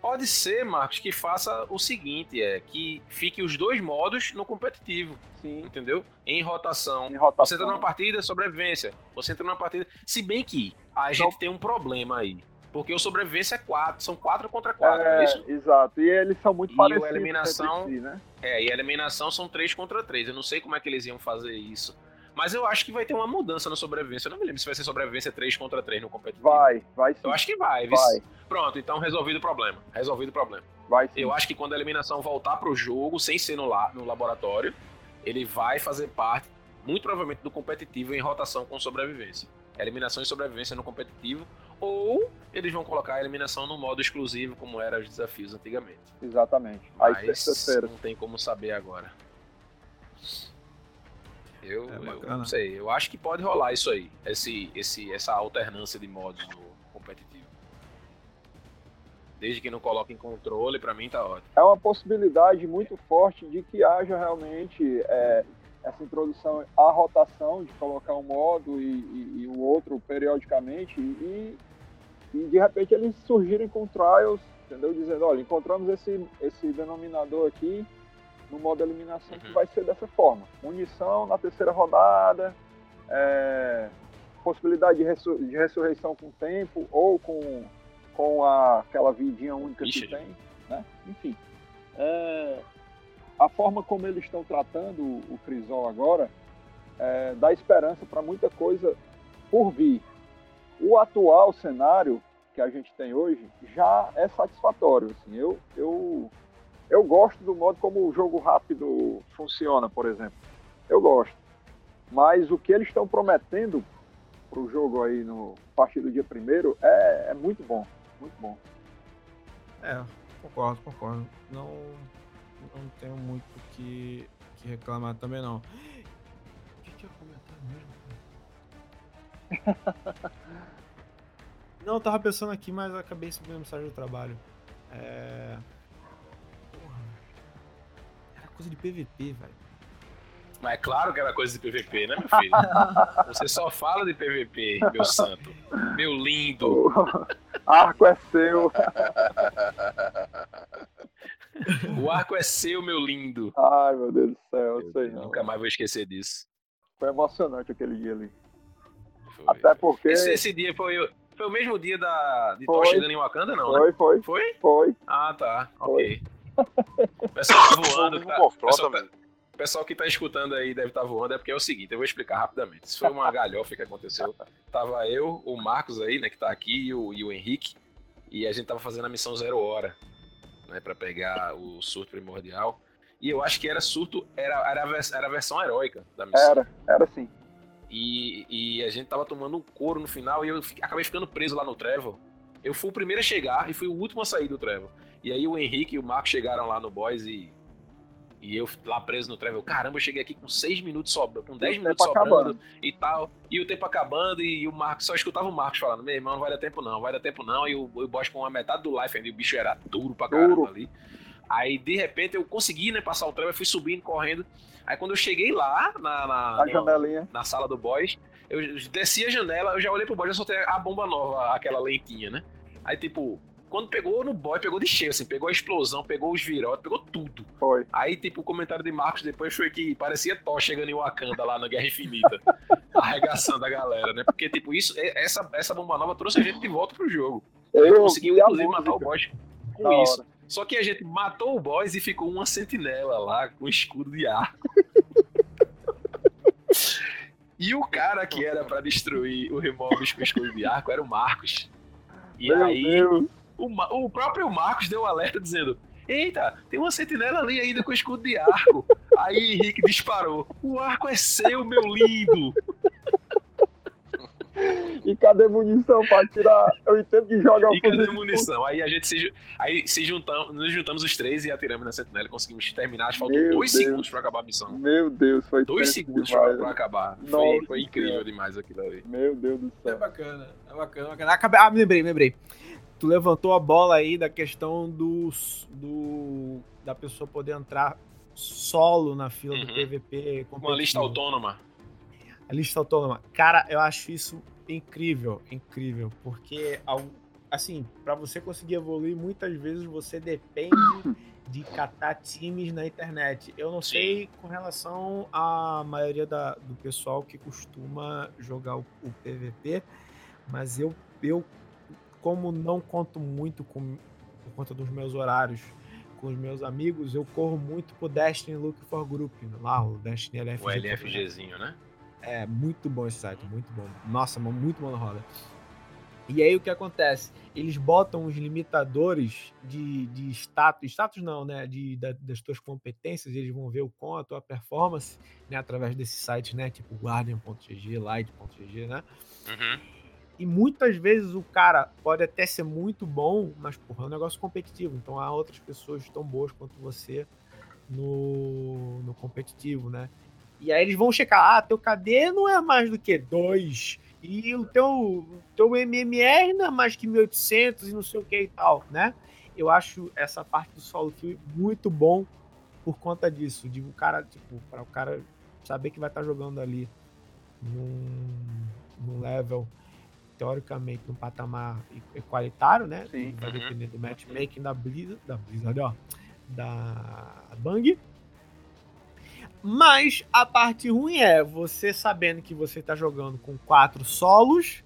Pode ser, Marcos, que faça o seguinte, é que fique os dois modos no competitivo. Sim. Entendeu? Em rotação. Em rotação. Você entra numa partida, sobrevivência. Você entra numa partida. Se bem que a gente tem um problema aí. Porque o sobrevivência é quatro, são quatro contra quatro, é, é isso? Exato, e eles são muito e parecidos. E a eliminação, si, né? É, e a eliminação são três contra três. Eu não sei como é que eles iam fazer isso. Mas eu acho que vai ter uma mudança na sobrevivência. Eu não me lembro se vai ser sobrevivência 3 contra 3 no competitivo. Vai, vai sim. Eu acho que vai. vai. Pronto, então resolvido o problema. Resolvido o problema. Vai sim. Eu acho que quando a eliminação voltar pro jogo, sem ser no, la no laboratório, ele vai fazer parte, muito provavelmente, do competitivo em rotação com sobrevivência. Eliminação e sobrevivência no competitivo, ou eles vão colocar a eliminação no modo exclusivo, como era os desafios antigamente. Exatamente. Mas não tem como saber agora. Eu, é eu, não sei, eu acho que pode rolar isso aí, esse, esse, essa alternância de modos no competitivo. Desde que não coloque em controle, para mim tá ótimo. É uma possibilidade muito forte de que haja realmente é, essa introdução à rotação, de colocar um modo e, e, e o outro periodicamente, e, e de repente eles surgirem com trials, entendeu? Dizendo, olha, encontramos esse, esse denominador aqui, no modo eliminação uhum. que vai ser dessa forma. Munição na terceira rodada, é, possibilidade de, ressur de, ressurreição com tempo ou com, com a, aquela vidinha única Ixi. que tem. Né? Enfim. É, a forma como eles estão tratando o Crisol agora é, dá esperança para muita coisa por vir. O atual cenário que a gente tem hoje já é satisfatório. Assim, eu, eu eu gosto do modo como o jogo rápido funciona, por exemplo. Eu gosto. Mas o que eles estão prometendo para o jogo aí no a partir do dia primeiro é, é muito bom. Muito bom. É, concordo, concordo. Não, não tenho muito o que, que reclamar também não. O que, que eu comentar mesmo? não, eu tava pensando aqui, mas acabei subindo mensagem do trabalho. É... coisa de PVP, velho. Mas é claro que era coisa de PVP, né, meu filho? Você só fala de PVP, meu santo. Meu lindo. O arco é seu. O arco é seu, meu lindo. Ai, meu Deus do céu, eu sei não. nunca mais vou esquecer disso. Foi emocionante aquele dia ali. Foi. Até porque. Esse, esse dia foi, o- foi o mesmo dia da, de Thor Foi. chegando em Wakanda, não, né? Foi, foi, Foi? foi. Ah, tá. Ok. O pessoal tá voando. Tá, pessoal, tá- velho. o pessoal que tá escutando aí deve estar voando, é porque é o seguinte, eu vou explicar rapidamente. Isso foi uma galhofa que aconteceu. Tava eu, o Marcos aí, né, que tá aqui, e o, e o Henrique, e a gente tava fazendo a missão Zero Hora, né, pra pegar o surto primordial. E eu acho que era surto, era, era, a vers- era a versão heróica da missão. Era, era assim. E, e a gente tava tomando um couro no final e eu acabei ficando preso lá no Trevor. Eu fui o primeiro a chegar e fui o último a sair do Trevor. E aí o Henrique e o Marco chegaram lá no Boys e. E eu lá preso no Trevor. Caramba, eu cheguei aqui com 6 minutos sobrando, com 10 o minutos sobrando acabando. e tal. E o tempo acabando e o Marcos, só escutava o Marcos falando: Meu irmão, não vai dar tempo não, vai dar tempo não. E o, o boss com a metade do life ainda, e o bicho era duro pra caramba Duro. ali. Aí de repente eu consegui, né, passar o Trevor, fui subindo, correndo. Aí quando eu cheguei lá na, na, A janelinha. na sala do boys, eu desci a janela, eu já olhei pro boy, já soltei a bomba nova, aquela lentinha, né? Aí, tipo, quando pegou no boy, pegou de cheio, assim, pegou a explosão, pegou os virotes, pegou tudo. Foi. Aí, tipo, o comentário de Marcos depois foi que parecia Thor chegando em Wakanda lá na Guerra Infinita, arregaçando a galera, né? Porque, tipo, isso, essa, essa bomba nova trouxe a gente de volta pro jogo. Eu Conseguiu, inclusive, matar o boss com Da isso. hora. Só que a gente matou o boss e ficou uma sentinela lá com escudo de ar. e o cara que era pra destruir o Remobis com escudo de arco era o Marcos. E Meu aí Deus. O, o próprio Marcos deu um alerta dizendo: Eita, tem uma sentinela ali ainda com escudo de arco. aí Henrique disparou: O arco é seu, meu lindo. E cadê munição pra tirar? Eu entendo que joga o E cadê munição? Aí a gente se, aí se juntamos, nos juntamos os três e atiramos na sentinela e conseguimos terminar. Acho que faltou Meu dois Deus. segundos pra acabar a missão. Meu Deus, foi Dois segundos demais. pra, pra acabar. Foi, foi incrível demais aquilo ali. Meu Deus do É céu. bacana, é bacana, bacana. Acabei, ah, me lembrei, me lembrei. Tu levantou a bola aí da questão do, do da pessoa poder entrar solo na fila do Uhum. PVP Uma lista autônoma. A lista autônoma. Cara, eu acho isso incrível, incrível, porque assim, para você conseguir evoluir, muitas vezes você depende de catar times na internet. Eu não Sim. sei com relação à maioria da- do pessoal que costuma jogar o, o PVP, mas eu, eu como não conto muito com por conta dos meus horários com os meus amigos, eu corro muito pro Destiny Look for Group, lá o Destiny LFG. O LFGzinho, né? É muito bom esse site, muito bom. Nossa, muito bom na roda. E aí o que acontece? Eles botam os limitadores de, de status, status não, né? De, da- das tuas competências, eles vão ver o quão a tua performance, né? Através desse site, né? Tipo Guardian.gg, Light.gg, né? Uhum. E muitas vezes o cara pode até ser muito bom, mas porra, é um negócio competitivo. Então há outras pessoas tão boas quanto você no, no competitivo, né? E aí eles vão checar, ah, teu KD não é mais do que 2. E o teu, teu MMR não é mais que 1800 e não sei o que e tal, né? Eu acho essa parte do solo kill muito bom por conta disso. De o cara, tipo, para o cara saber que vai estar jogando ali num, num level teoricamente num patamar equalitário, né? Sim. Vai Uhum. depender do matchmaking da Blizzard, da Blizzard, ó, da Bang. Mas a parte ruim é você sabendo que você tá jogando com quatro solos,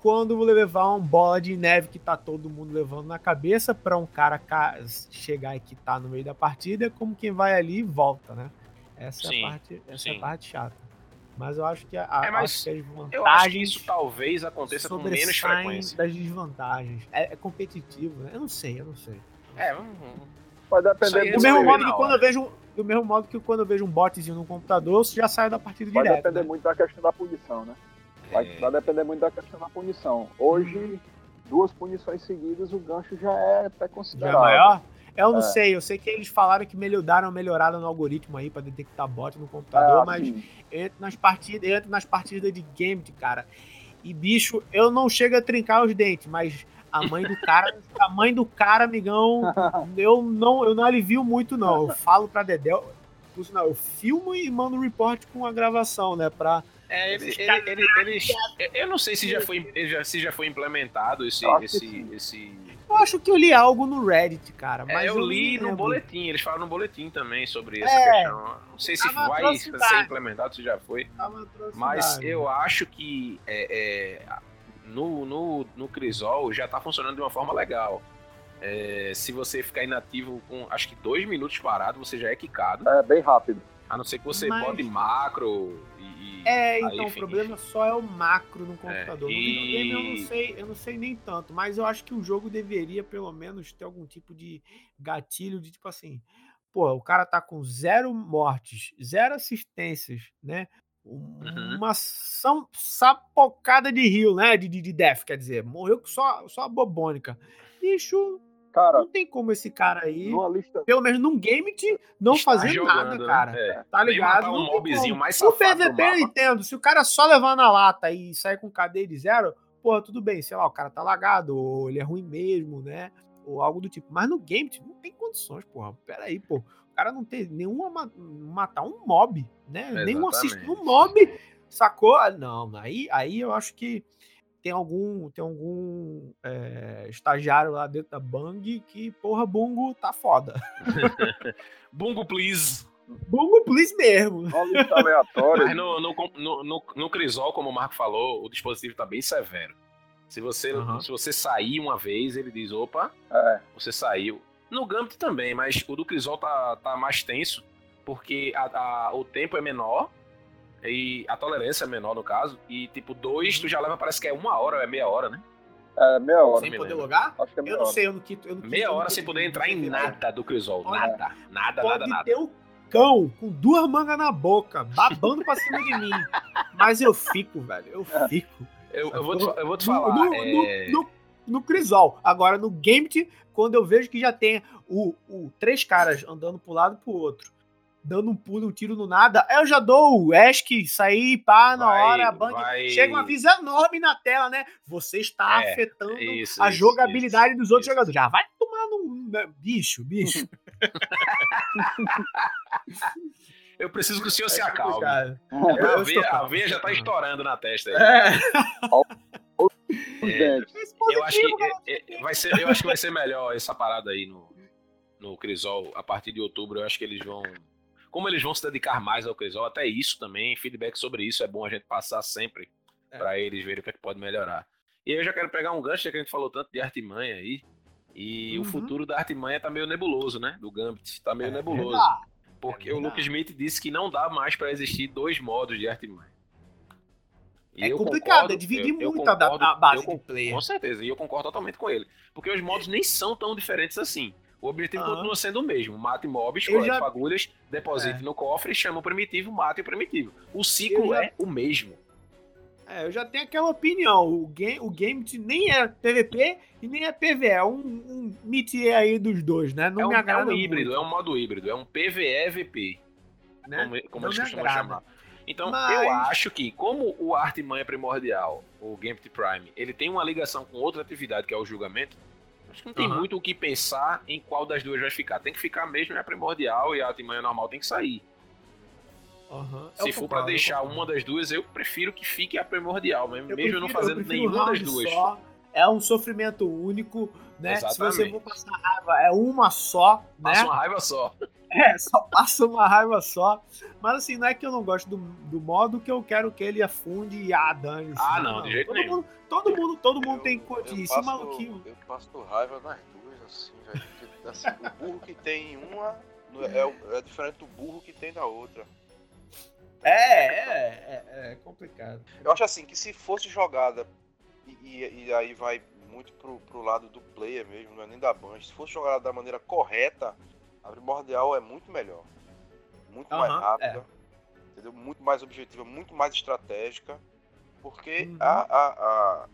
quando levar uma bola de neve que tá todo mundo levando na cabeça para um cara ca- chegar e quitar no meio da partida, é como quem vai ali e volta, né? Essa é Sim, a parte, essa é parte chata. Mas eu acho que a, É, acho que as Eu acho que vantagens isso talvez aconteça com menos frequência. das desvantagens. É, é competitivo, né? Eu não sei, eu não sei. É. Vai aí depender Do mesmo modo que quando hora. eu vejo um- do mesmo modo que quando eu vejo um botzinho no computador, já saio da partida Vai direto. depender né? muito da questão da punição, né? Vai, É. vai depender muito da questão da punição. Hoje, duas punições seguidas, o gancho já é até Já é considerável. maior? Eu não É. sei, eu sei que eles falaram que melhoraram uma melhorada no algoritmo aí pra detectar bot no computador, É, mas assim, entro nas partidas, entro nas partidas de game, cara. E bicho, eu não chego a trincar os dentes, mas a mãe do cara, a mãe do cara, amigão, eu não, eu não alivio muito não. Eu falo pra Dedel, eu filmo e mando um report com a gravação, né? Pra. É, ele, ele, ele, eu não sei se já foi, já, se já foi implementado esse, Eu acho que esse, esse. Eu acho que eu li algo no Reddit, cara. É, Mas eu não li no lembro. boletim, eles falam no boletim também sobre essa É. questão. Não sei se vai atrocidade. ser implementado, se já foi. Mas eu acho que é, é, no, no, no Crisol já tá funcionando de uma forma legal. É, se você ficar inativo com acho que dois minutos parado, você já é quicado. É bem rápido. A não ser que você Mas- bote macro e. e- É, aí, então o enfim. problema só é o macro no computador. No e- videogame eu não sei, eu não sei nem tanto, mas eu acho que o jogo deveria pelo menos ter algum tipo de gatilho de tipo assim, pô, o cara tá com zero mortes, zero assistências, né? Um- Uhum. Uma são, sapocada de rio, né? De, de, de death, quer dizer, morreu com só, só a bobônica. Bicho, Cara, não tem como esse cara aí, lista. pelo menos num game, te não Está fazer jogando, nada, né? cara. É. Tá ligado? um mobzinho mais O PVP eu entendo. Se o cara só levar na lata e sair com cadeia de zero, porra, tudo bem. Sei lá, o cara tá lagado, ou ele é ruim mesmo, né? Ou algo do tipo. Mas no game, tipo, não tem condições, porra. Pera aí, pô. O cara não tem nenhuma. ma- Matar um mob, né? Nenhum assist Exatamente. um mob, sacou? Ah, Não, aí, aí eu acho que tem algum, tem algum é, estagiário lá dentro da Bang que, porra, Bungo tá foda. Bungo, please. Bungo, please mesmo. Numa lista aleatória. Mas no, no, no, no, no Crisol, como o Marco falou, o dispositivo tá bem severo. Se você, Aham. se você sair uma vez, ele diz, opa, É, você saiu. No Gambit também, mas o do Crisol tá, tá mais tenso, porque a, a- o tempo é menor, e a tolerância é menor no caso, e tipo, dois tu já leva, parece que é uma hora, é meia hora, né? é meia hora. Sem poder logar? Acho que é meia Eu não hora. sei, eu não quito. Eu não quito- Meia eu não hora quito- sem poder entrar em nada do Crisol. Olha, Nada, nada, Pode nada, nada. ter um cão com duas mangas na boca, babando pra cima de mim. Mas eu fico, velho. Eu fico. Eu, eu vou te, eu vou te falar. No, é, no, no, no Crisol. Agora, no Gambit, quando eu vejo que já tem o, o três caras andando pro lado e pro outro, dando um pulo, um tiro no nada, eu já dou o ESC, sair, pá, na Vai- hora, a bang. vai- Chega um aviso enorme na tela, né? Você está É, afetando isso, a isso, jogabilidade isso, dos outros isso. jogadores. Já vai tomar num. né? Bicho, bicho. Eu preciso que o senhor se É acalme. complicado. A veia, a veia já tá estourando na testa aí. É. É. Esse eu acho que positivo, cara. é, é, vai ser, eu acho que vai ser melhor essa parada aí no, no Crisol a partir de outubro. Eu acho que eles vão. Como eles vão se dedicar mais ao Crisol, até isso também, feedback sobre isso é bom a gente passar sempre É. pra eles verem o que, é que pode melhorar. E aí eu já quero pegar um gancho, já que a gente falou tanto de artimanha aí. E Uhum. o futuro da artimanha tá meio nebuloso, né? Do Gambit. Tá meio É nebuloso. verdade. Porque É o. Lucas Smith disse que não dá mais pra existir dois modos de artimanha. E É complicado, concordo, é dividir eu- eu muito a, da- concordo, a base eu de player. Com certeza, e eu concordo totalmente com ele. Porque os modos nem são tão diferentes assim. O objetivo continua sendo o mesmo: mate mobs, colete já- fagulhas, deposite É. no cofre, chama o primitivo, mate o primitivo. O ciclo já- é o mesmo. É, eu já tenho aquela opinião. O game, o game nem é PVP e nem é PVE. É um, um métier aí dos dois, né? Não é um, me é agrada um híbrido, muito, é um modo híbrido, é um PVE-VP, né? como, como eles costumam agrada. chamar. Então, Mas- eu acho que, como o Artimanha é primordial, o Gambit Prime, ele tem uma ligação com outra atividade, que é o julgamento, acho que não tem Aham. muito o que pensar em qual das duas vai ficar. Tem que ficar mesmo, é primordial, e a Artimanha normal tem que sair. Aham. Se Eu for pra eu deixar uma das duas, eu prefiro que fique a primordial, mesmo, Eu eu não prefiro- fazendo prefiro um nenhuma das duas. só. É um sofrimento único, né? Se você Exatamente. for passar raiva, é uma só, né? Passa uma raiva só. É, só passa uma raiva só. Mas assim, não é que eu não gosto do, do modo que eu quero que ele afunde e ah, dane Ah, não, de jeito todo nenhum. Mundo, todo mundo, todo mundo Eu- tem passo- maluquinho. Eu passo raiva nas duas, assim, velho. assim, o burro que tem em uma não é, é é diferente do burro que tem na outra. É, é, é, é complicado. Eu acho assim que se fosse jogada, e, e- aí vai muito pro, pro lado do player mesmo, não é nem da Bunch, se fosse jogada da maneira correta, a primordial é muito melhor. Muito mais Aham, rápida, entendeu? Muito mais objetiva, muito mais estratégica. Porque Uhum. a, a,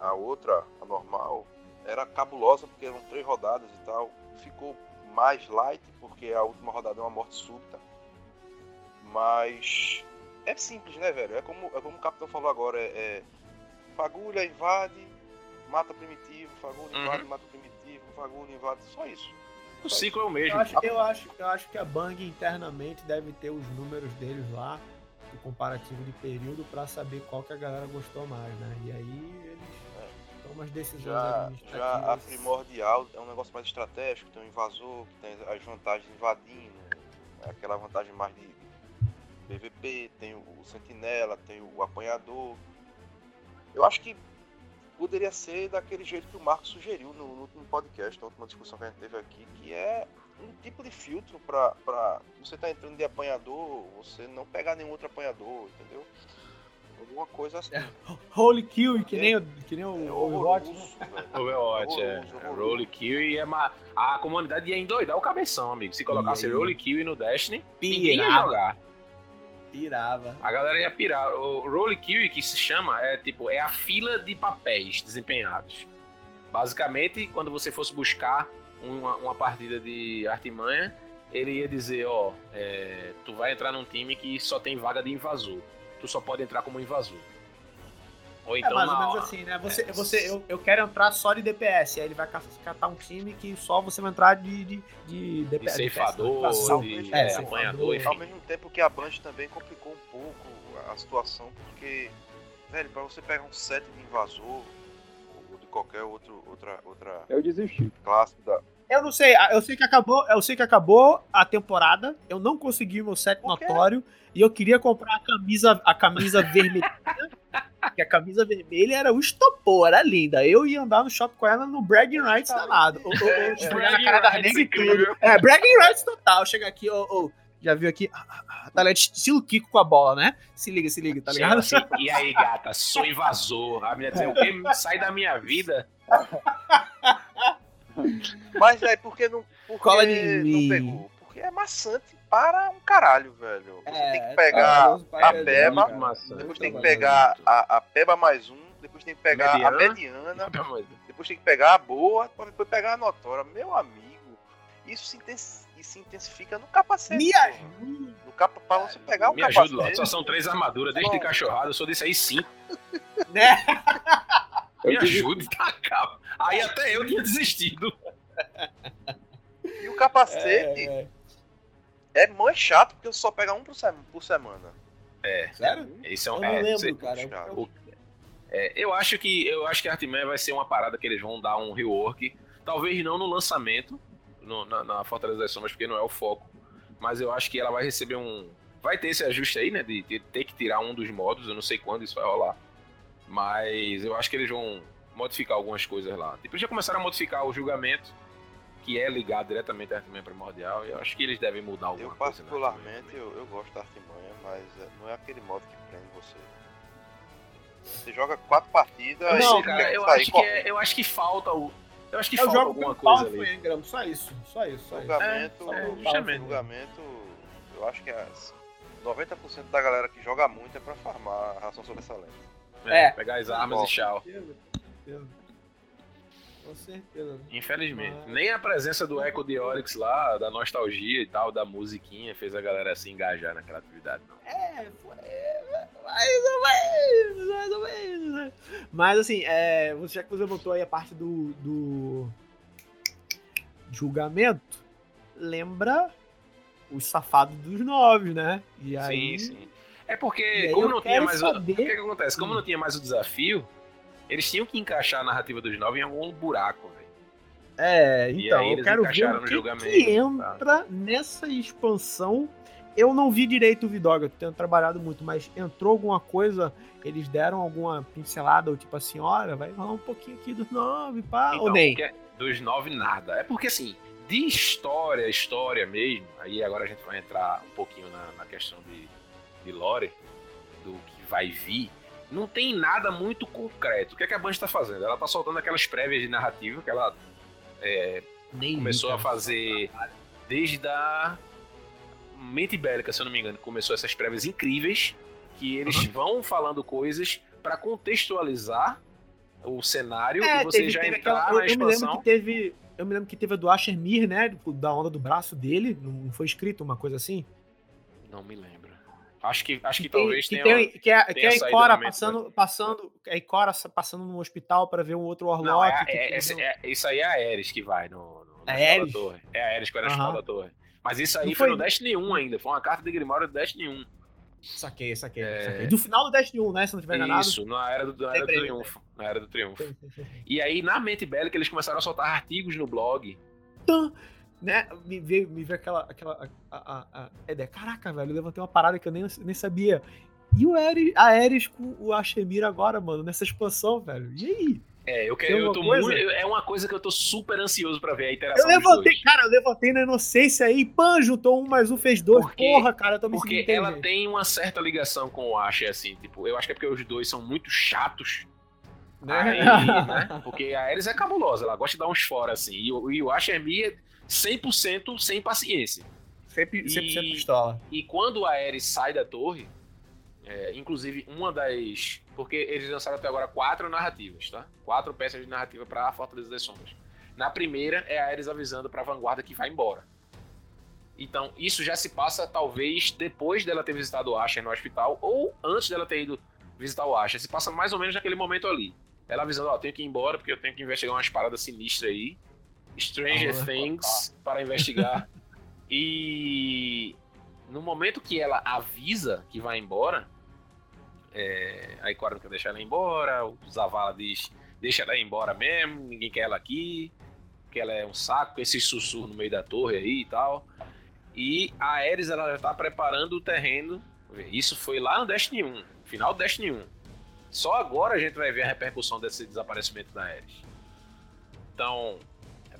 a, a outra, a normal, era cabulosa porque eram três rodadas e tal. Ficou mais light porque a última rodada é uma morte súbita. Mas é simples, né, velho? É como, é como o capitão falou agora, é, é fagulha, invade, mata primitivo, fagulha, Uhum. invade, mata primitivo, fagulha, invade, só isso. O ciclo é o mesmo. Eu acho, eu, acho, eu acho que a Bang internamente deve ter os números deles lá, o comparativo de período, para saber qual que a galera gostou mais, né? E aí eles tomam as decisões Já, já a primordial é um negócio mais estratégico, tem um invasor, que tem as vantagens invadindo, é aquela vantagem mais de PVP, tem o sentinela, tem o apanhador. Eu acho que poderia ser daquele jeito que o Marco sugeriu no, último podcast, na última discussão que a gente teve aqui, que é um tipo de filtro para você tá entrando de apanhador, você não pegar nenhum outro apanhador, entendeu? Alguma coisa assim. É, holy kill, que nem, que nem o é Overwatch. Né? Overwatch, é. é Holy kill e é uma, a comunidade ia endoidar o cabeção, amigo. Se colocasse Holy kill no Destiny, ninguém ia jogar. Pirava. A galera ia pirar. O Roll Kill, que se chama, é tipo, é a fila de papéis desempenhados. Basicamente, quando você fosse buscar uma, uma partida de artimanha, ele ia dizer, ó, é, tu vai entrar num time que só tem vaga de invasor. Tu só pode entrar como invasor. Ou então, é mais ou menos assim, né? Você, é, você, eu, eu quero entrar só de DPS. Aí ele vai catar um time que só você vai entrar de, de, de DPS. De ceifador, de, de é, apanhador, Ao mesmo tempo que a Band também complicou um pouco a situação, porque, velho, pra você pegar um set de invasor ou de qualquer outro, outra, outra eu desisti. classe da, eu não sei, eu sei que acabou, eu sei que acabou a temporada. Eu não consegui meu set notório e eu queria comprar a camisa, a camisa vermelha. Que a camisa vermelha era o estopor, era linda. Eu ia andar no shopping com ela no bragging rights danado. Ou, ou, é, é, na cara da e tudo. É, bragging rights total. Chega aqui, ô, ô, já viu aqui? Ah, ah, ah, tá ligado? Estilo Kiko com a bola, né? Se liga, se liga, tá ligado? Assim, e aí, gata, sou invasor. A menina dizer, o que? Sai da minha vida. Mas, é porque não, porque Cola não pegou? Porque é maçante para um caralho, velho. Você é, tem que pegar a Peba, depois tem que pegar a, a Peba mais um, depois tem que pegar mediana. a mediana, depois tem que pegar a boa, depois pegar a notora. Meu amigo, isso se, se intensifica no capacete. Me ajuda. No capa, pra você pegar o Me capacete. Me ajuda, só são três armaduras, desde de cachorrada, eu sou desse aí cinco. Né? Me ajude, tá capa. Aí até eu tinha desistido. E o capacete é, é é mais chato porque você só pega um por, por semana. É. Sério? Isso é um, eu não lembro, é, cara. Eu, é, eu acho que eu acho que Artman vai ser uma parada que eles vão dar um rework. Talvez não no lançamento, no, na, na, Fortaleza das Sombras, porque não é o foco. Mas eu acho que ela vai receber um. Vai ter esse ajuste aí, né? De, de ter que tirar um dos modos. Eu não sei quando isso vai rolar. Mas eu acho que eles vão modificar algumas coisas lá. Depois já começaram a modificar o julgamento que é ligado diretamente à artimanha primordial, e eu acho que eles devem mudar alguma eu, coisa. Particularmente, eu, eu gosto da artimanha, mas é, não é aquele modo que prende você. Você joga quatro partidas não, cara, eu acho, que é, eu acho que falta o. Eu acho que eu falta alguma coisa ali. Foi, Ingram, só isso, só isso. Só julgamento, isso. É, julgamento, eu acho que é 90% da galera que joga muito é pra farmar a ração sobressalente. É, é. pegar as armas e tchau. Com certeza. Infelizmente. Mas... Nem a presença do Echo de Oryx lá, da nostalgia e tal, da musiquinha, fez a galera se engajar naquela atividade, não. É, foi. Mais ou menos, mais ou menos. Né? Mas assim, é, já que você botou aí a parte do, do julgamento, lembra os safados dos nove, né? E aí... Sim, sim. É porque, como não tinha mais saber... o. O que, que acontece? Como não tinha mais o desafio, eles tinham que encaixar a narrativa dos nove em algum buraco, velho. É, então, eu quero ver o que, que entra tá? nessa expansão. Eu não vi direito o Vidoga, tô tendo trabalhado muito, mas entrou alguma coisa, eles deram alguma pincelada, ou tipo assim, olha, vai falar um pouquinho aqui dos nove, pá, então, ou nem? Dos nove, nada. É porque assim, de história, história mesmo, aí agora a gente vai entrar um pouquinho na, na questão de, de lore, do que vai vir não tem nada muito concreto. O que, é que a Band está fazendo? Ela está soltando aquelas prévias de narrativa que ela é, começou a fazer desde a Mente Bélica, se eu não me engano, começou essas prévias incríveis que eles uhum. vão falando coisas para contextualizar o cenário é, e você teve, já teve entrar aquela, na eu, expansão. Eu me lembro que teve, eu me lembro que teve a do Asher Mir, né, da onda do braço dele, não foi escrito uma coisa assim? Não me lembro. Acho que, acho que, que talvez que tenha. Tem, que é, que é a Ikora passando, passando, é a Ikora passando no hospital para ver um outro Warlock. Não, é, é, é, isso aí é a Ares que vai no, no, na A espiral Ares? da torre. É a Ares que era a Aham. espiral da torre. Mas isso aí Não foi foi- no Destiny 1 ainda. Foi uma carta de Grimório do Destiny 1. Saquei, saquei, É. saquei. Do final do Destiny 1, né? Se não tiver enganado. Isso, na era do, na era do triunfo. Na era do triunfo. E aí, na mente bélica, eles começaram a soltar artigos no blog. Tã, né? Me veio, me veio aquela. aquela a, a, a. Caraca, velho, eu levantei uma parada que eu nem, nem sabia. E o Ares, a Ares com o Ashemir agora, mano, nessa expansão, velho. E aí? É, eu quero. Eu tô coisa? muito, é uma coisa que eu tô super ansioso pra ver a Eu interação dos levantei, cara, eu levantei na inocência aí, pã, juntou um mais um, fez dois. Porque- Porra, cara, eu tô me Porque sentindo ela tem uma certa ligação com o Asher, assim, tipo, eu acho que é porque os dois são muito chatos. Né? Aí, né? Porque a Ares é cabulosa, ela gosta de dar uns fora, assim. E, o- e o Asher é 100% sem paciência. Sempre, 100% E- pistola. E quando a Ares sai da torre, é, inclusive uma das. Porque eles lançaram até agora quatro narrativas, tá? Quatro peças de narrativa pra Fortaleza das Sombras. Na primeira é a Ares avisando pra vanguarda que vai embora. Então, isso já se passa talvez depois dela ter visitado o Asher no hospital ou antes dela ter ido visitar o Asher. Se passa mais ou menos naquele momento ali. Ela avisando, ó, tenho que ir embora porque eu tenho que investigar umas paradas sinistras aí. Stranger Ah, Things para investigar. e no momento que ela avisa que vai embora, é, Cora não quer deixar ela embora, o Zavala diz, deixa ela ir embora mesmo, ninguém quer ela aqui, que ela é um saco, esse sussurro no meio da torre aí e tal. E a Ares ela já tá preparando o terreno. Isso foi lá no Destiny 1, final do Destiny 1. Só agora a gente vai ver a repercussão desse desaparecimento da Ares. Então,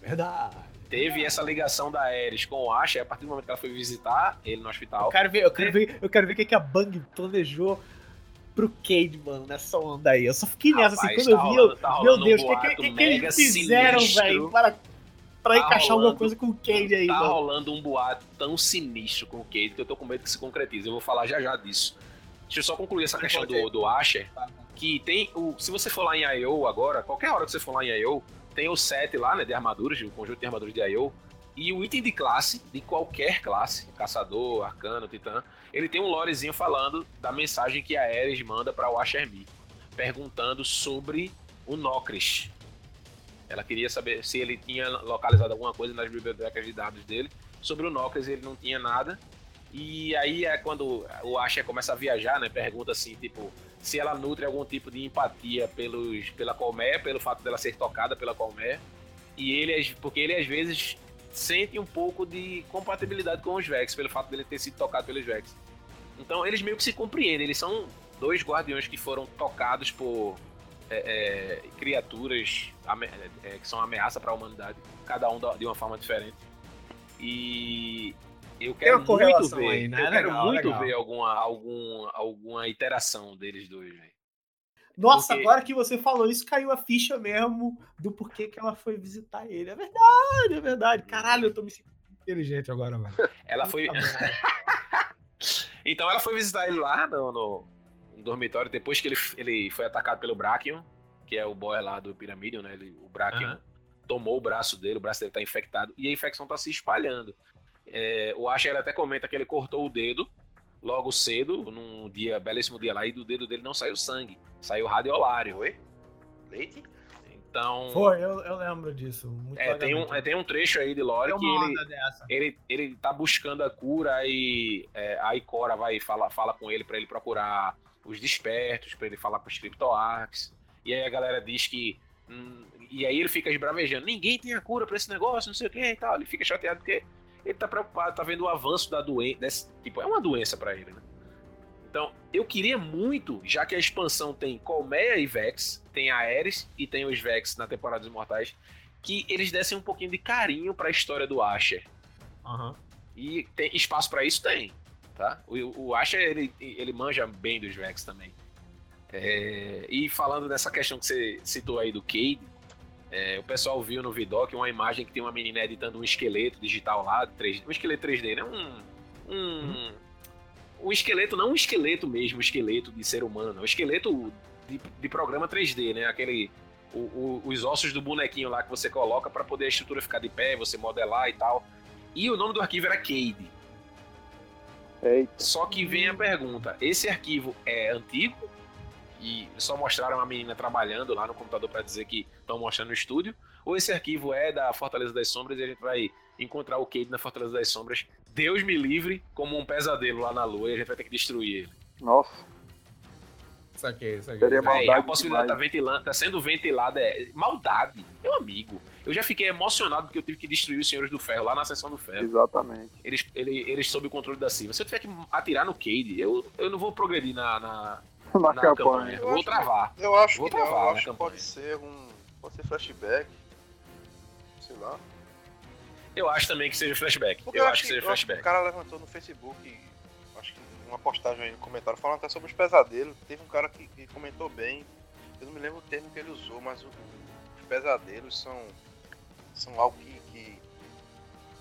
verdade. teve essa ligação da Ares com o Asha, e a partir do momento que ela foi visitar ele no Eu hospital. quero ver, eu quero ver, eu quero ver o que, que a Bang planejou pro Cade, mano, nessa onda aí. Eu só fiquei nessa, assim, Rapaz, quando tá eu vi, rolando- eu, tá meu Deus, o que, boato que, que, que eles fizeram, velho, para, pra Tá encaixar alguma rolando- coisa com o Cade aí, Tá mano. rolando um boato tão sinistro com o Cade que eu tô com medo que se concretize. Eu vou falar já já disso. Deixa eu só concluir essa questão do, do Asher. Que tem o. Se você for lá em I.O. agora, qualquer hora que você for lá em I.O., tem o set lá, né? De armaduras, o conjunto de armaduras de I.O. E o item de classe, de qualquer classe, caçador, arcano, titã, ele tem um lorezinho falando da mensagem que a Ares manda para o Ashermi, perguntando sobre o Nocris. Ela queria saber se ele tinha localizado alguma coisa nas bibliotecas de dados dele sobre o Nocris, ele não tinha nada. E aí é quando o Asher começa a viajar, né? Pergunta assim, tipo, se ela nutre algum tipo de empatia pelos, pela colmeia, pelo fato dela ser tocada pela colmeia. E ele, porque ele às vezes sente um pouco de compatibilidade com os Vex, pelo fato dele ter sido tocado pelos Vex. Então eles meio que se compreendem, eles são dois guardiões que foram tocados por é, é, criaturas é, que são ameaça para a humanidade, cada um de uma forma diferente. E eu quero muito ver, aí, né? eu quero Legal, muito legal. ver alguma, algum, alguma interação deles dois, velho. Nossa, porque- agora que você falou isso, caiu a ficha mesmo do porquê que ela foi visitar ele. É verdade, é verdade. Caralho, eu tô me sentindo inteligente agora, mano. Ela foi, então ela foi visitar ele lá no, no- dormitório depois que ele, ele foi atacado pelo Brachion, que é o boy lá do Pyramidion, né? Ele, o Brachion tomou o braço dele, o braço dele tá infectado e a infecção tá se espalhando. É, o Asher até comenta que ele cortou o dedo logo cedo, num dia, belíssimo dia lá, e do dedo dele não saiu sangue, saiu radiolário. Oi? Leite? Então, Foi, eu, eu lembro disso. Muito é, tem, um, é, tem um trecho aí de lore que ele, ele, ele tá buscando a cura e é, a Ikora vai fala, fala com ele pra ele procurar os despertos, pra ele falar com os Cryptoarks. E aí a galera diz que. hum, e aí ele fica esbravejando: ninguém tem a cura pra esse negócio, não sei o que e tal. Ele fica chateado porque ele tá preocupado, tá vendo o avanço da doença. Tipo, é uma doença pra ele, né? Então, eu queria muito, já que a expansão tem Colmeia e Vex, tem a Ares e tem os Vex na temporada dos Mortais, que eles dessem um pouquinho de carinho pra história do Asher. Aham. E tem espaço pra isso? Tem. Tá? O, o Asher, ele, ele manja bem dos Vex também. É, e falando dessa questão que você citou aí do Cade, é, o pessoal viu no Vidoc uma imagem que tem uma menina editando um esqueleto digital lá, 3D, um esqueleto 3D, né? Um, um, um esqueleto, não um esqueleto mesmo, um esqueleto de ser humano, é um esqueleto de, de programa 3D, né? Aquele. o- o- os ossos do bonequinho lá que você coloca pra poder a estrutura ficar de pé, você modelar e tal. E o nome do arquivo era Cade. Eita. Só que vem a pergunta: esse arquivo é antigo? E só mostraram a menina trabalhando lá no computador para dizer que estão mostrando no estúdio? ou esse arquivo é da Fortaleza das Sombras e a gente vai encontrar o Cade na Fortaleza das Sombras. Deus me livre, como um pesadelo lá na lua e a gente vai ter que destruir ele. Nossa. Isso aqui, isso aqui. Seria É, a possibilidade tá, ventilando, tá sendo ventilada é maldade. Meu amigo, eu já fiquei emocionado porque eu tive que destruir os Senhores do Ferro lá na Ascensão do Ferro. Exatamente. Eles, ele, eles sob o controle da Silva. Se eu tiver que atirar no Cade, eu, eu não vou progredir na, na, Na, na campanha. campanha. Eu vou acho- travar. Eu acho Vou que não, travar eu na acho que pode ser um. Pode ser flashback. Sei lá. Eu acho também que seja flashback. Porque eu acho que seja eu que flashback. O cara levantou no Facebook, acho que uma postagem aí no comentário, falando até sobre os pesadelos. Teve um cara que, que comentou bem. Eu não me lembro o termo que ele usou, mas o- os pesadelos são, são algo que, que-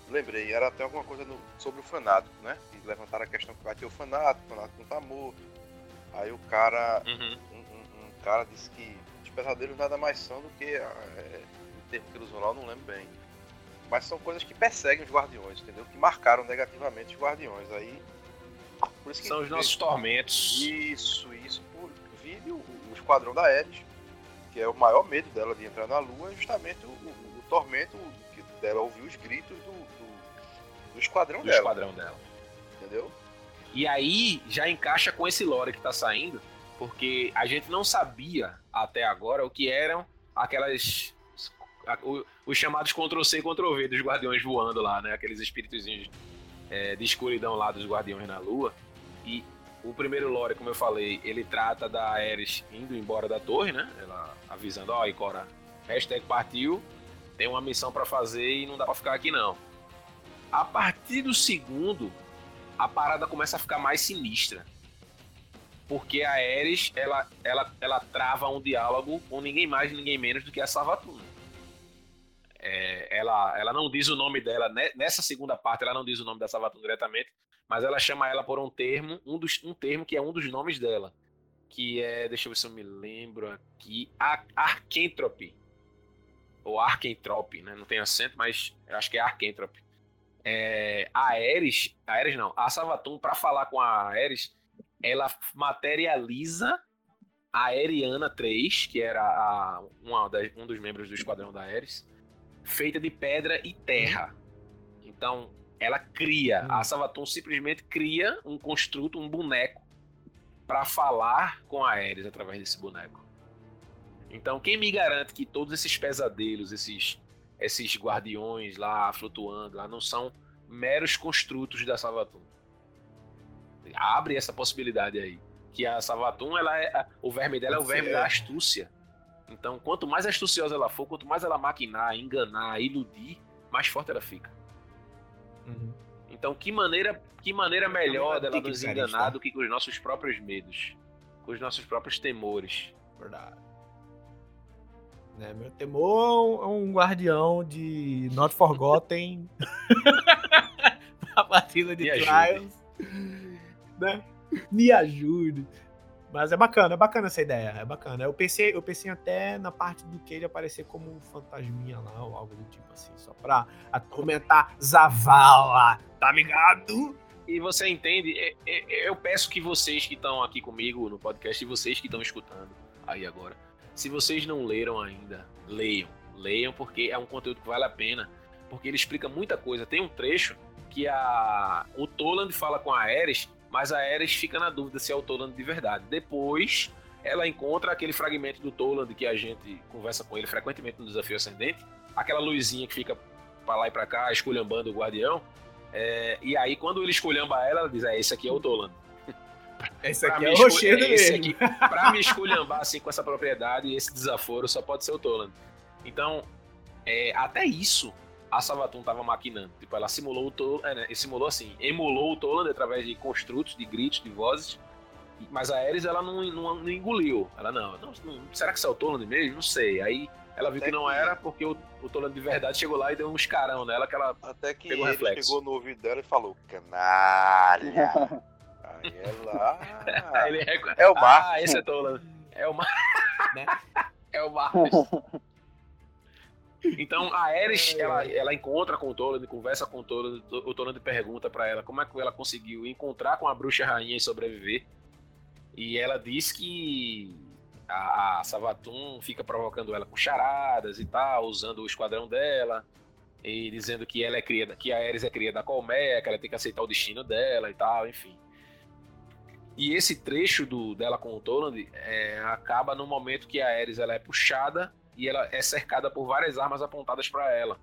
Lembrei, era até alguma coisa no- sobre o fanático, né? E levantaram a questão que vai ter o fanático, o fanático não tá morto. Aí o cara Uhum. um, um- um cara disse que os pesadelos nada mais são do que é, o termo que ele usou lá, eu não lembro bem. Mas são coisas que perseguem os guardiões, entendeu? Que marcaram negativamente os guardiões. Aí. Por isso que São os nossos tormentos. Isso, isso. Por vide o, o Esquadrão da Ares, que é o maior medo dela de entrar na Lua, é justamente o, o- o tormento que dela ouvir os gritos do, do, do esquadrão do dela, esquadrão dela. entendeu? E aí já encaixa com esse lore que tá saindo, porque a gente não sabia até agora o que eram aquelas. os chamados Ctrl-C e Ctrl-V dos guardiões voando lá, né? Aqueles espíritozinhos é, de escuridão lá dos guardiões na lua. E o primeiro lore, como eu falei, ele trata da Ares indo embora da torre, né? Ela avisando, ó, Ikora, hashtag partiu, tem uma missão pra fazer e não dá pra ficar aqui não. A partir do segundo, a parada começa a ficar mais sinistra. Porque a Ares, ela, ela, ela trava um diálogo com ninguém mais ninguém menos do que a Savatuna. É, ela, ela não diz o nome dela, né? nessa segunda parte ela não diz o nome da Savatuna diretamente, mas ela chama ela por um termo, um, dos, um termo que é um dos nomes dela. Que é, deixa eu ver se eu me lembro aqui, a Arkentrope. Ou Arkentrope, né? Não tem acento, mas acho que é Arkentrope é, a Ares, a Ares não, a Savatun, para falar com a Ares, ela materializa a Ariana 3, que era a, uma das- um dos membros do esquadrão da Ares, feita de pedra e terra. Então, ela cria, a Savatun simplesmente cria um construto, um boneco, para falar com a Ares através desse boneco. Então, quem me garante que todos esses pesadelos, esses esses guardiões lá flutuando lá não são meros construtos da Savatun. Abre essa possibilidade aí. Que a Savatun, ela é, o verme dela é o verme da astúcia. Então, quanto mais astuciosa ela for, quanto mais ela maquinar, enganar, iludir, mais forte ela fica. Uhum. Então, que maneira, que maneira melhor Ela dela nos enganar do que com os nossos próprios medos, com os nossos próprios temores. Verdade. Né, meu temor é um guardião de Not Forgotten. a partida de Me ajude. Trials. Né? Me ajude. Mas é bacana, é bacana essa ideia. É bacana. Eu pensei, eu pensei até na parte do que ele aparecer como um fantasminha lá, ou algo do tipo assim, só pra atormentar Zavala, tá ligado? E você entende? É- é- Eu peço que vocês que estão aqui comigo no podcast e vocês que estão escutando aí agora, se vocês não leram ainda, leiam. Leiam porque é um conteúdo que vale a pena. Porque ele explica muita coisa. Tem um trecho que a, o Toland fala com a Ares, mas a Ares fica na dúvida se é o Toland de verdade. Depois, ela encontra aquele fragmento do Toland que a gente conversa com ele frequentemente no Desafio Ascendente. Aquela luzinha que fica pra lá e pra cá, esculhambando o guardião. É, e aí, quando ele esculhamba ela, ela diz: É, esse aqui é o Toland. Esse Pra aqui é o rochedo é, esse mesmo. aqui, pra me esculhambar assim com essa propriedade e esse desaforo, só pode ser o Toland. Então, é, até isso a Savatun tava maquinando. Tipo, ela simulou o Toland, é, né, simulou assim, emulou o Toland através de construtos, de gritos, de vozes. Mas a Ares, ela não, não, não engoliu. Ela, não, não, não- será que isso é o Toland mesmo? Não sei. Aí ela viu Até que não que- era, porque o, o Toland de verdade chegou lá e deu uns carão nela, que ela Até que Pegou ele reflexo. chegou no ouvido dela e falou, canalha. Aí. Aí ele reco- É o Marcos. Ah, esse é Toland. É o Marcos. Né? É o Marcos. Então a Ares, ela, ela encontra com o Toland, conversa com o Toland, o Toland pergunta pra ela como é que ela conseguiu encontrar com a bruxa rainha e sobreviver. E ela diz que a, a Savatun fica provocando ela com charadas e tal, usando o esquadrão dela e dizendo que ela é cria, que a Ares é cria da colmeia, que ela tem que aceitar o destino dela e tal, enfim. E esse trecho do, dela com o Toland é, acaba no momento que a Ares ela é puxada e ela é cercada por várias armas apontadas para ela.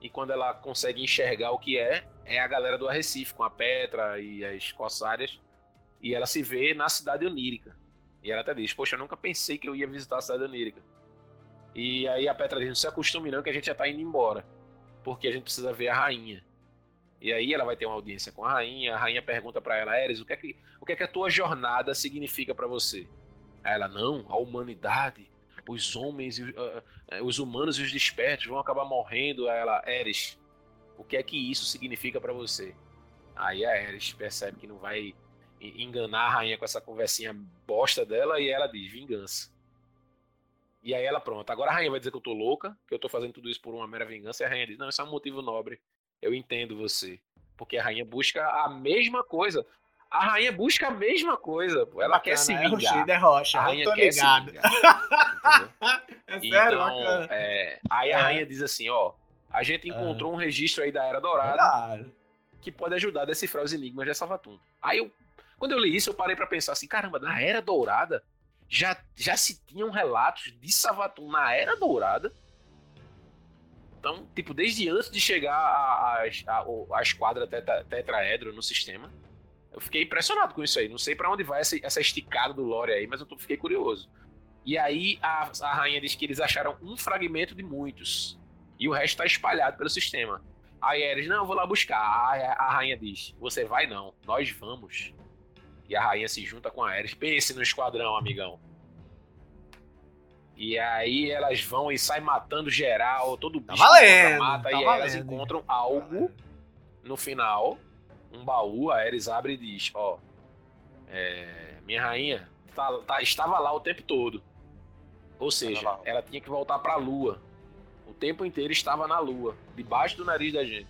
E quando ela consegue enxergar o que é, é a galera do Arrecife, com a Petra e as Corsárias. E ela se vê na cidade onírica. E ela até diz: Poxa, eu nunca pensei que eu ia visitar a cidade onírica. E aí a Petra diz: Não se acostume, não, que a gente já tá indo embora. Porque a gente precisa ver a rainha. E aí ela vai ter uma audiência com a rainha. A rainha pergunta para ela: Eres, o que é que, o que, é que a tua jornada significa para você? Ela: Não, a humanidade os homens, uh, os humanos e os despertos vão acabar morrendo. Ela, Eres, o que é que isso significa para você? Aí a Eres percebe que não vai enganar a rainha com essa conversinha bosta dela e ela diz vingança. E aí ela, pronto, agora a rainha vai dizer que eu tô louca, que eu tô fazendo tudo isso por uma mera vingança, e a rainha diz, não, isso é um motivo nobre. Eu entendo você. Porque a rainha busca a mesma coisa. A rainha busca a mesma coisa. Ela bacana, quer se é vingar. É rocha, a rainha quer ligado. se vingar. é sério, então, bacana. é, aí a É. rainha diz assim, ó, a gente encontrou um registro aí da Era Dourada Verdade. que pode ajudar a decifrar os enigmas de Savatun. Aí eu, quando eu li isso, eu parei pra pensar assim, caramba, na Era Dourada já, já se tinham relatos de Savatun na Era Dourada. Então, tipo, desde antes de chegar a, a, a, esquadra tetraedro no sistema, eu fiquei impressionado com isso aí. Não sei pra onde vai essa, essa esticada do lore aí, mas eu tô- fiquei curioso. E aí a, a rainha diz que eles acharam um fragmento de muitos. E o resto tá espalhado pelo sistema. Aí Eres, não, eu vou lá buscar. A, a rainha diz, você vai não, nós vamos. E a rainha se junta com a Eres. Pense no esquadrão, amigão. E aí elas vão e saem matando geral, todo Tá bicho que valendo, mata, tá e elas encontram algo no final, um baú, a Ares abre e diz, ó, é, minha rainha tá- tá- estava lá o tempo todo. Ou seja, ela tinha que voltar pra lua. O tempo inteiro estava na lua, debaixo do nariz da gente.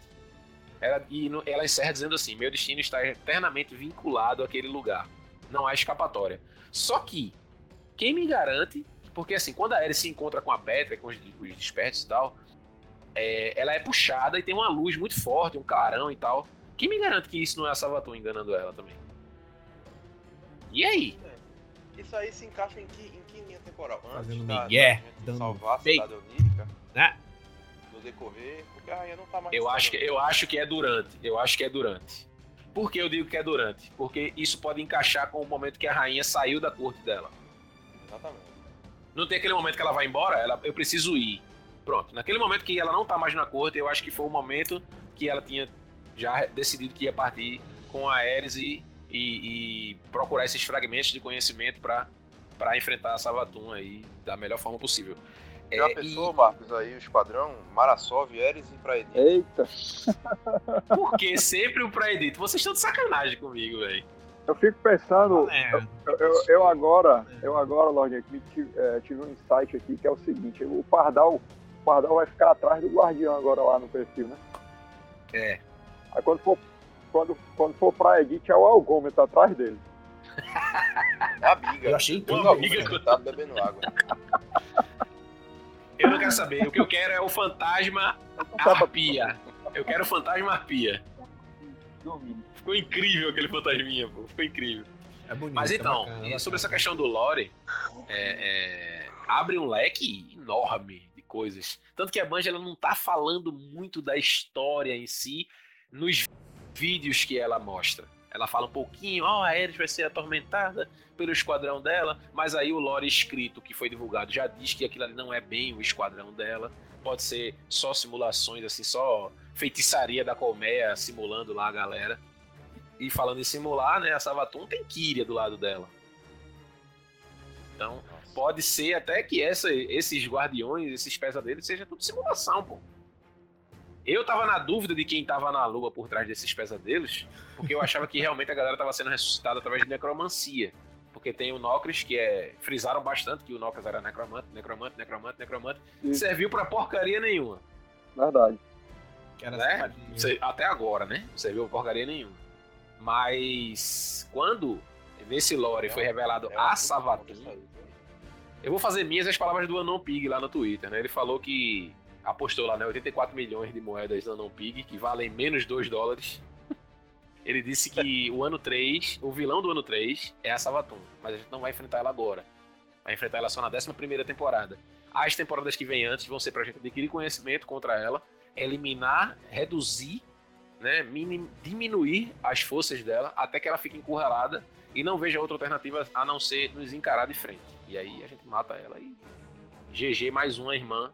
Ela, e no- ela encerra dizendo assim, meu destino está eternamente vinculado àquele lugar. Não há escapatória. Só que, quem me garante, porque assim, quando a Ares se encontra com a Petra, com os, os despertos e tal, é, ela é puxada e tem uma luz muito forte, um clarão e tal. Quem me garante que isso não é a Savatun enganando ela também? E aí? Isso aí se encaixa em que, em que linha temporal? Antes Fazendo da, migué, da salvar a cidade onírica? Né? No decorrer, porque a rainha não tá mais Eu acho, que, eu acho que é durante. Eu acho que é durante. Por que eu digo que é durante? Porque isso pode encaixar com o momento que a rainha saiu da corte dela. Exatamente. Não tem aquele momento que ela vai embora, ela, eu preciso ir. Pronto. Naquele momento que ela não tá mais na corte, eu acho que foi o momento que ela tinha já decidido que ia partir com a Ares e, e, e procurar esses fragmentos de conhecimento para enfrentar a Savatun aí da melhor forma possível. Já É, pensou, Marcos, aí o esquadrão, Marasov, Eres e Praedito? Eita, e por que sempre o Praedito? Vocês estão de sacanagem comigo, velho. Eu fico pensando, Valendo. eu, eu- eu agora, eu agora, Lorde, aqui, tive, é, tive um insight aqui que é o seguinte, o Pardal, o Pardal vai ficar atrás do Guardião agora lá no perfil, né? É. Aí quando for, quando, quando for pra Edith, é o Algômetro atrás dele. É a biga. Eu achei Uma incrível. biga cara. Tá bebendo água. Eu não quero saber. O que eu quero é o fantasma arpia. Eu quero o fantasma arpia. Ficou incrível aquele fantasminha, pô. Ficou incrível. É bonito. Mas é então, bacana, e sobre essa bacana. questão do lore, é, é, abre um leque enorme de coisas. Tanto que a Bungie ela não tá falando muito da história em si nos vídeos que ela mostra. Ela fala um pouquinho, ó, a Ares vai ser atormentada pelo esquadrão dela, mas aí o lore escrito que foi divulgado já diz que aquilo ali não é bem o esquadrão dela. Pode ser só simulações, assim, só feitiçaria da colmeia simulando lá a galera. E falando em simular, né, a Savatun tem Kyria do lado dela. Então, Nossa. pode ser até que essa, esses guardiões, esses pesadelos, seja tudo simulação, pô. Eu tava na dúvida de quem tava na lua por trás desses pesadelos, porque eu achava que realmente a galera tava sendo ressuscitada através de necromancia. Porque tem o Nocris, que é. Frisaram bastante que o Nocris era necromante, necromante, necromante, necromante. Sim. Serviu pra porcaria nenhuma. Verdade. Né? Até agora, né? Não serviu pra porcaria nenhuma. Mas quando nesse lore foi revelado É a Savatun? Eu vou fazer minhas as palavras do Anon Pig lá no Twitter, né? Ele falou que apostou lá, né? 84 milhões de moedas do Anon Pig, que valem menos 2 dólares. Ele disse que o ano 3, o vilão do ano 3 é a Savatun, mas a gente não vai enfrentar ela agora. Vai enfrentar ela só na 11 temporada. As temporadas que vêm antes vão ser pra gente adquirir conhecimento contra ela, eliminar, reduzir, né, minim, diminuir as forças dela até que ela fique encurralada e não veja outra alternativa a não ser nos encarar de frente. E aí a gente mata ela e GG mais uma irmã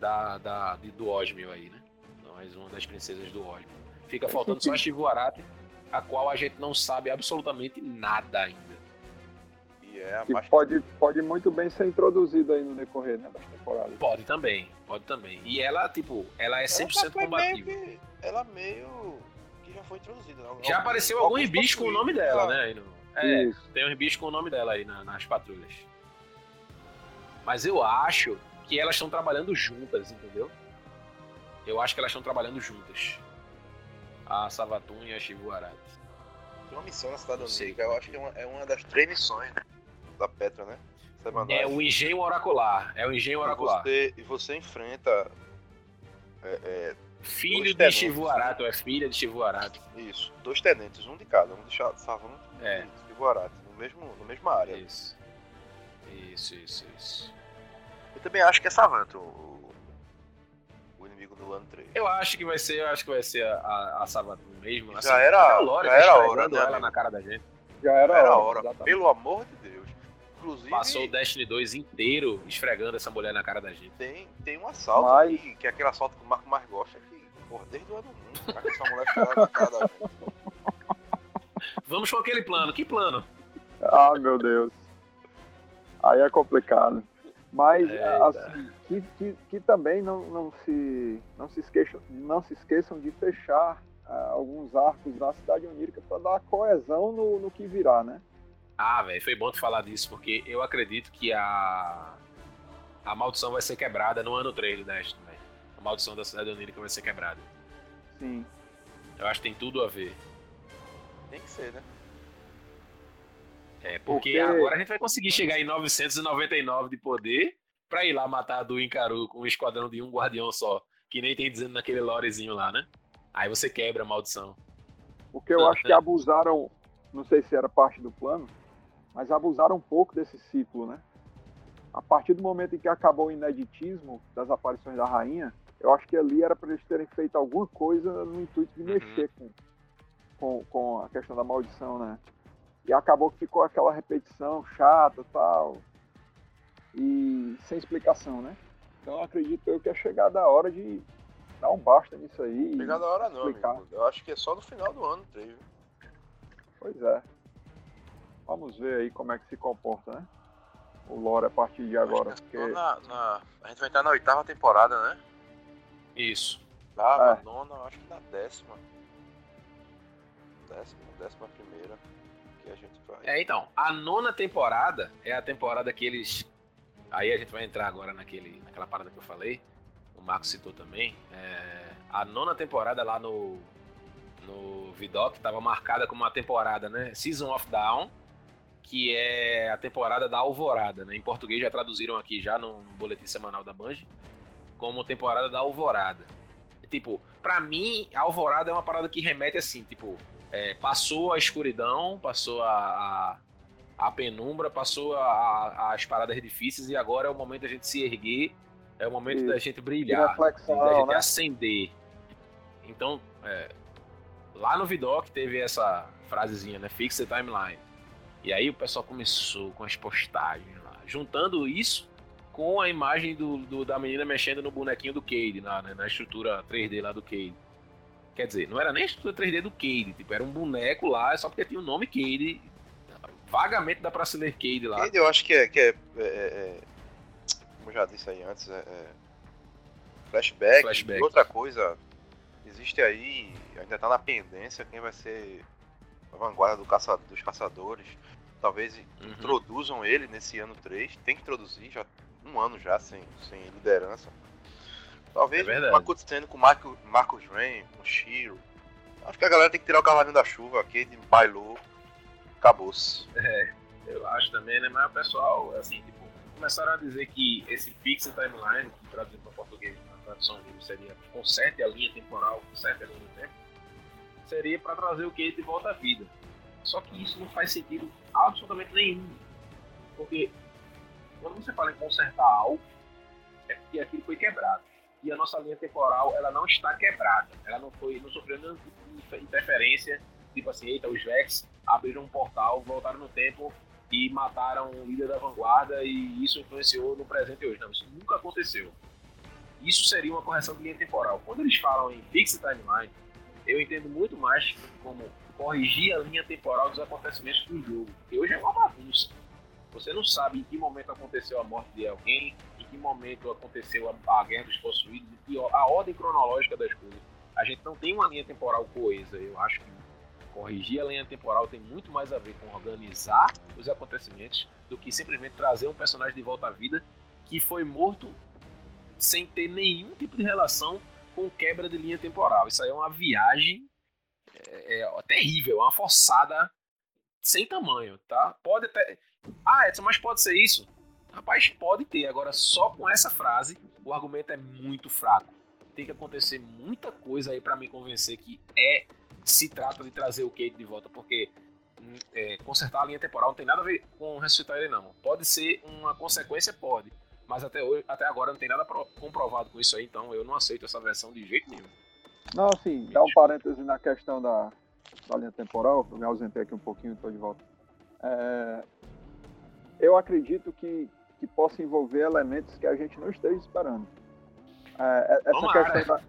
da, da, do Osmio aí, né? Mais uma das princesas do Osmio. Fica faltando só a Shivuarate, a qual a gente não sabe absolutamente nada ainda. É que mais... pode, pode muito bem ser introduzida aí no decorrer né, das temporadas. Pode também, pode também. E ela, tipo, ela é 100% ela combativa. Meio que, ela meio que já foi introduzida. Né? Já apareceu algum bicho com o nome dela, né? No... É, Isso. tem um bicho com o nome dela aí na, nas patrulhas. Mas eu acho que elas estão trabalhando juntas, entendeu? Eu acho que elas estão trabalhando juntas. A Savatun e a Shibuarati. Tem uma missão na Cidade Única, eu acho que é uma, é uma das três missões né? Da Petra, né? É o engenho oracular. É o engenho oracular. E você, e você enfrenta. É, é, Filho de Shivuarato, é filha de Shivuarato. Isso, dois tenentes, um de cada, um de Savant é. e Shivuarato, no mesmo, no mesma área. Isso. Isso, isso, isso. Eu também acho que é Savanto o, o inimigo do ano 3. Eu acho que vai ser, eu acho que vai ser a, a, a Savanto mesmo. Já assim, era, Lore, já era a hora, né, ela na cara da gente. Já era, era a hora, hora pelo amor de Deus. Inclusive, Passou o Destiny 2 inteiro esfregando essa mulher na cara da gente. Tem, tem um assalto Mas... que, que é aquele assalto que o Marco mais gosta, que, porra, desde o ano 1, cara, essa mulher na cara da gente. Vamos com aquele plano. Que plano? Ah, meu Deus. Aí é complicado. Mas é, assim, que, que, que, também não, não, se, não, se esqueçam, não se esqueçam de fechar uh, alguns arcos da cidade onírica para dar coesão no, no que virá, né? Ah, velho, foi bom tu falar disso, porque eu acredito que a, a maldição vai ser quebrada no ano 3 do Destiny, velho. A maldição da cidade onírica vai ser quebrada. Sim. Eu acho que tem tudo a ver. Tem que ser, né? É, porque, porque, agora a gente vai conseguir chegar em 999 de poder pra ir lá matar a do Incaru com um esquadrão de um guardião só. Que nem tem dizendo naquele lorezinho lá, né? Aí você quebra a maldição. Porque eu acho que abusaram, não sei se era parte do plano, mas abusaram um pouco desse ciclo, né? A partir do momento em que acabou o ineditismo das aparições da rainha, eu acho que ali era para eles terem feito alguma coisa no intuito de uhum. mexer com, com, com a questão da maldição, né? E acabou que ficou aquela repetição chata tal. E sem explicação, né? Então acredito eu que é chegada a hora de dar um basta nisso aí. Chegada a hora não, amigo. Eu acho que é só no final do ano, teve. Pois é. Vamos ver aí como é que se comporta, né? O lore a partir de agora. Porque... Na, na... A gente vai entrar na oitava temporada, né? Isso. Oitava, é. nona, acho que na décima. Décima, décima primeira que a gente vai. É, então, a nona temporada é a temporada que eles. Aí a gente vai entrar agora naquele, naquela parada que eu falei. O Marco citou também. É... A nona temporada lá no, no Vidoc estava marcada como uma temporada, né? Season of Down, que é a temporada da Alvorada, né? Em português já traduziram aqui já no boletim semanal da Band como temporada da Alvorada. Tipo, para mim, a Alvorada é uma parada que remete assim, tipo, é, passou a escuridão, passou a, a, a penumbra, passou a, a, as paradas difíceis e agora é o momento da gente se erguer, é o momento Isso. da gente brilhar, da gente né? acender. Então, é, lá no Vidoc teve essa frasezinha, né? Fix the timeline. E aí o pessoal começou com as postagens lá, juntando isso com a imagem do, do da menina mexendo no bonequinho do Cade, na, né, na estrutura 3D lá do Cade. Quer dizer, não era nem a estrutura 3D do Cade, tipo, era um boneco lá, só porque tinha o nome Cade. Vagamente dá pra se ler Cade lá. Cade eu acho que é, que é, é, é como eu já disse aí antes, é, é flashback, flashback. Outra coisa, existe aí, ainda tá na pendência quem vai ser a vanguarda do caça, dos caçadores. Talvez uhum. introduzam ele nesse ano 3. Tem que introduzir, já um ano já sem, sem liderança. Talvez é cutscene com Marco, Marcos Rain, com Shiro. Acho que a galera tem que tirar o cavalinho da chuva aqui, de bailou, acabou-se. É, eu acho também, né? Mas o pessoal, assim, tipo, começaram a dizer que esse Pixel Timeline, que traduzido para português, na tradução livre seria conserte a linha temporal, conserte a linha do tempo, seria para trazer o Kate de volta à vida. Só que isso não faz sentido absolutamente nenhum. Porque quando você fala em consertar algo, é porque aquilo foi quebrado. E a nossa linha temporal, ela não está quebrada. Ela não foi, não sofreu nenhuma interferência, tipo assim, eita, os Vex abriram um portal, voltaram no tempo e mataram o líder da vanguarda e isso influenciou no presente hoje. Não, isso nunca aconteceu. Isso seria uma correção de linha temporal. Quando eles falam em fixed timeline, eu entendo muito mais como corrigir a linha temporal dos acontecimentos do jogo. Porque hoje é uma bagunça. Você não sabe em que momento aconteceu a morte de alguém, em que momento aconteceu a, a guerra dos possuídos, e a ordem cronológica das coisas. A gente não tem uma linha temporal coesa. Eu acho que corrigir a linha temporal tem muito mais a ver com organizar os acontecimentos do que simplesmente trazer um personagem de volta à vida que foi morto sem ter nenhum tipo de relação com quebra de linha temporal. Isso aí é uma viagem é, é terrível, é uma forçada sem tamanho, tá? Pode até. Ah, Edson, mas pode ser isso? Rapaz, pode ter. Agora, só com essa frase, o argumento é muito fraco. Tem que acontecer muita coisa aí para me convencer que é se trata de trazer o Kate de volta, porque é, consertar a linha temporal não tem nada a ver com ressuscitar ele, não. Pode ser uma consequência, pode. Mas até, hoje, até agora não tem nada comprovado com isso aí, então eu não aceito essa versão de jeito nenhum. Não, assim, dá um parêntese na questão da, da linha temporal, eu me ausentei aqui um pouquinho, estou de volta. É, eu acredito que, que possa envolver elementos que a gente não esteja esperando. É, é essa, questão da,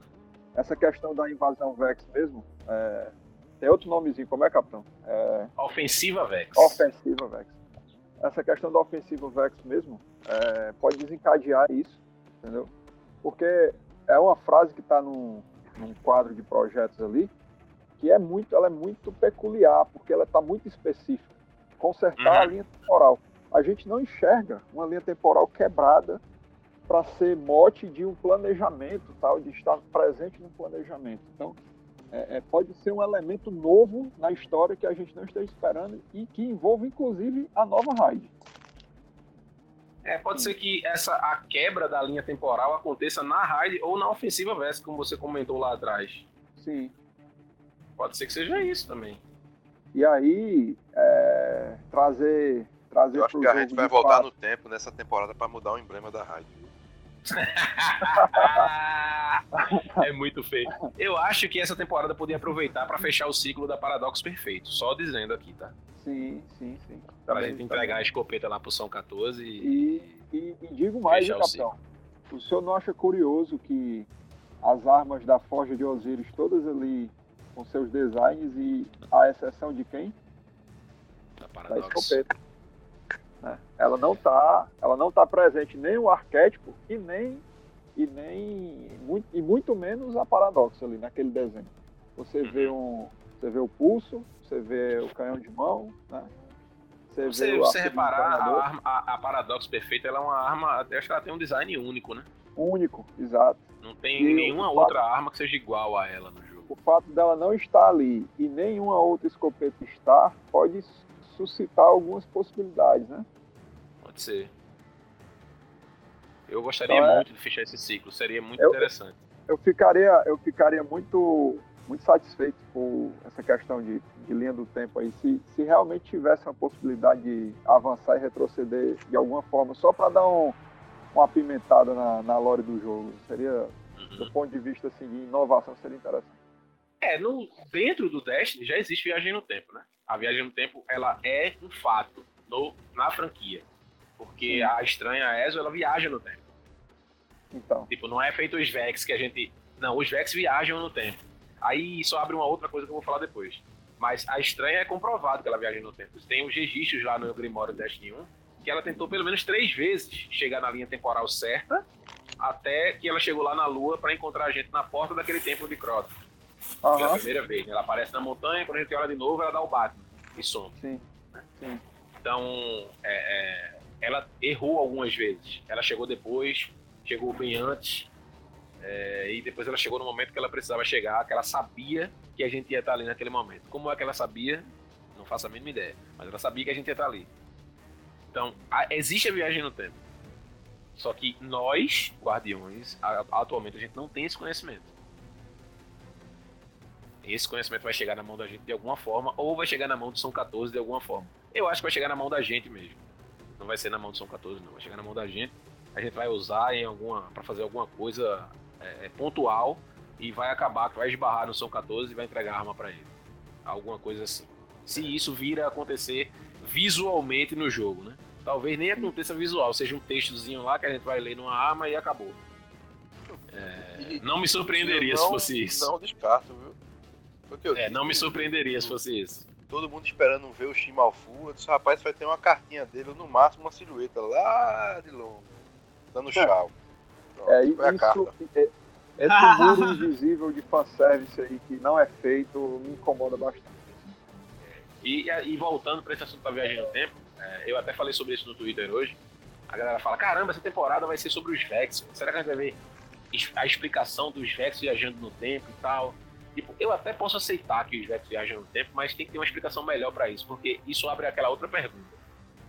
essa questão da invasão Vex mesmo, é, tem outro nomezinho, como é, capitão? É, ofensiva Vex. Ofensiva Vex. Essa questão da ofensiva Vex mesmo pode desencadear isso, entendeu? Porque é uma frase que está num, num quadro de projetos ali, que é muito, ela é muito peculiar, porque ela está muito específica. Consertar uhum. a linha temporal. A gente não enxerga uma linha temporal quebrada para ser mote de um planejamento, tal, de estar presente no planejamento. Então, é, é, pode ser um elemento novo na história que a gente não está esperando e que envolve, inclusive, a nova raid. É, pode ser que essa a quebra da linha temporal aconteça na raid ou na ofensiva versus, como você comentou lá atrás. Sim. Pode ser que seja isso também. E aí, é, trazer, trazer. Eu acho que a gente vai voltar no tempo nessa temporada para mudar o emblema da raid. é muito feio. Eu acho que essa temporada podia aproveitar para fechar o ciclo da Paradoxo Perfeito. Só dizendo aqui, tá? Sim, sim, sim. Pra gente entregar a escopeta lá pro São 14 e. E, e, e digo mais, hein, capitão. O senhor não acha curioso que as armas da Forja de Osiris, todas ali com seus designs, e a exceção de quem? Da Paradox. Da escopeta. Né? Ela não está, ela não tá presente nem o arquétipo e nem e nem muito, e muito menos a paradoxa ali naquele desenho. Você vê uhum. um, você vê o pulso, você vê o canhão de mão, né? Você, você, vê você reparar, a, arma, a, a Paradox Perfeita ela é uma arma, acho que ela tem um design único, né? Único, exato. Não tem e nenhuma outra fato, arma que seja igual a ela no jogo. O fato dela não estar ali e nenhuma outra escopeta estar pode suscitar algumas possibilidades, né? Pode ser. Eu gostaria então, é... muito de fechar esse ciclo, seria muito eu, interessante. Eu ficaria, eu ficaria muito, muito satisfeito com essa questão de, de linha do tempo aí. Se, se realmente tivesse uma possibilidade de avançar e retroceder de alguma forma, só para dar um, uma apimentada na, na lore do jogo, seria, uhum. do ponto de vista assim, de inovação, seria interessante. É, no, dentro do Destiny já existe viagem no tempo, né? A viagem no tempo, ela é um fato no, na franquia. Porque Sim. a estranha Ezo, ela viaja no tempo. Então. Tipo, não é feito os Vex que a gente. Não, os Vex viajam no tempo. Aí isso abre uma outra coisa que eu vou falar depois. Mas a estranha é comprovado que ela viaja no tempo. Tem os registros lá no Grimório Destiny 1 que ela tentou pelo menos três vezes chegar na linha temporal certa, até que ela chegou lá na Lua para encontrar a gente na porta daquele templo de Crotos. Uhum. Pela primeira vez. Né? Ela aparece na montanha, quando a gente olha de novo, ela dá o Batman e some. Sim. Sim. Então, é, é, ela errou algumas vezes. Ela chegou depois, chegou bem antes, é, e depois ela chegou no momento que ela precisava chegar, que ela sabia que a gente ia estar ali naquele momento. Como é que ela sabia? Não faço a mínima ideia. Mas ela sabia que a gente ia estar ali. Então, a, existe a viagem no tempo. Só que nós, guardiões, atualmente a gente não tem esse conhecimento. Esse conhecimento vai chegar na mão da gente de alguma forma, ou vai chegar na mão do São 14 de alguma forma. Eu acho que vai chegar na mão da gente mesmo. Não vai ser na mão do São 14, não. Vai chegar na mão da gente. A gente vai usar em alguma para fazer alguma coisa é, pontual e vai acabar, vai esbarrar no São 14 e vai entregar a arma para ele. Alguma coisa assim. Se isso vir a acontecer visualmente no jogo, né? Talvez nem aconteça visual, seja um textozinho lá que a gente vai ler numa arma e acabou. É, não me surpreenderia não, se fosse isso. Não descarto, viu? é, não me surpreenderia se fosse isso. Todo mundo esperando ver o Shimalfu. Eu disse, rapaz, vai ter uma cartinha dele, no máximo uma silhueta lá de longe, dando tchau. É, isso. É, esse muro invisível de fanservice aí que não é feito me incomoda bastante. E, e voltando para esse assunto da viagem no tempo, é, eu até falei sobre isso no Twitter hoje. A galera fala: caramba, essa temporada vai ser sobre os Vex. Será que a gente vai ver a explicação dos Vex viajando no tempo e tal? Tipo, eu até posso aceitar que os Vex viajam no tempo, mas tem que ter uma explicação melhor para isso, porque isso abre aquela outra pergunta.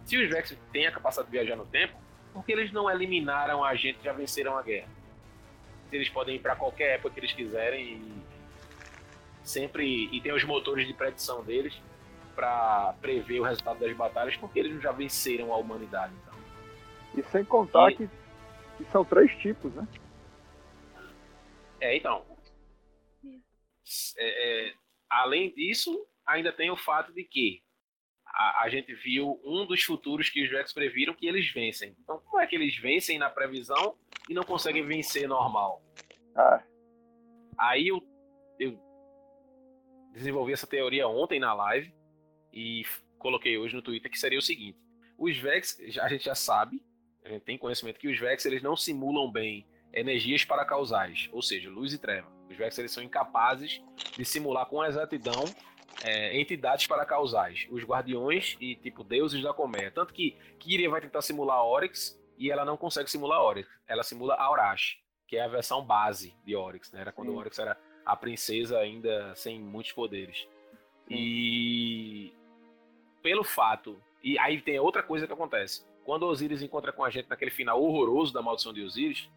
Se os Vex têm a capacidade de viajar no tempo, por que eles não eliminaram a gente já venceram a guerra? Eles podem ir para qualquer época que eles quiserem e sempre e tem os motores de predição deles, para prever o resultado das batalhas, porque eles já venceram a humanidade. Então. E sem contar e... que, que, são três tipos, né? É, então. É, é, além disso, ainda tem o fato de que a, a, gente viu um dos futuros que os Vex previram que eles vencem. Então, como é que eles vencem na previsão e não conseguem vencer normal? Ah. Aí eu, eu desenvolvi essa teoria ontem na live e coloquei hoje no Twitter que seria o seguinte: os Vex, a gente já sabe, a gente tem conhecimento que os Vex eles não simulam bem energias para causais, ou seja, luz e treva. Os Vex eles são incapazes de simular com exatidão é, entidades para causais, os guardiões e tipo deuses da colmeia. Tanto que Kyria vai tentar simular Oryx e ela não consegue simular Oryx, ela simula Aurash, que é a versão base de Oryx, né? Era quando Sim. Oryx era a princesa ainda sem muitos poderes. Sim. E pelo fato. E aí tem outra coisa que acontece. Quando Osiris encontra com a gente naquele final horroroso da maldição de Osiris,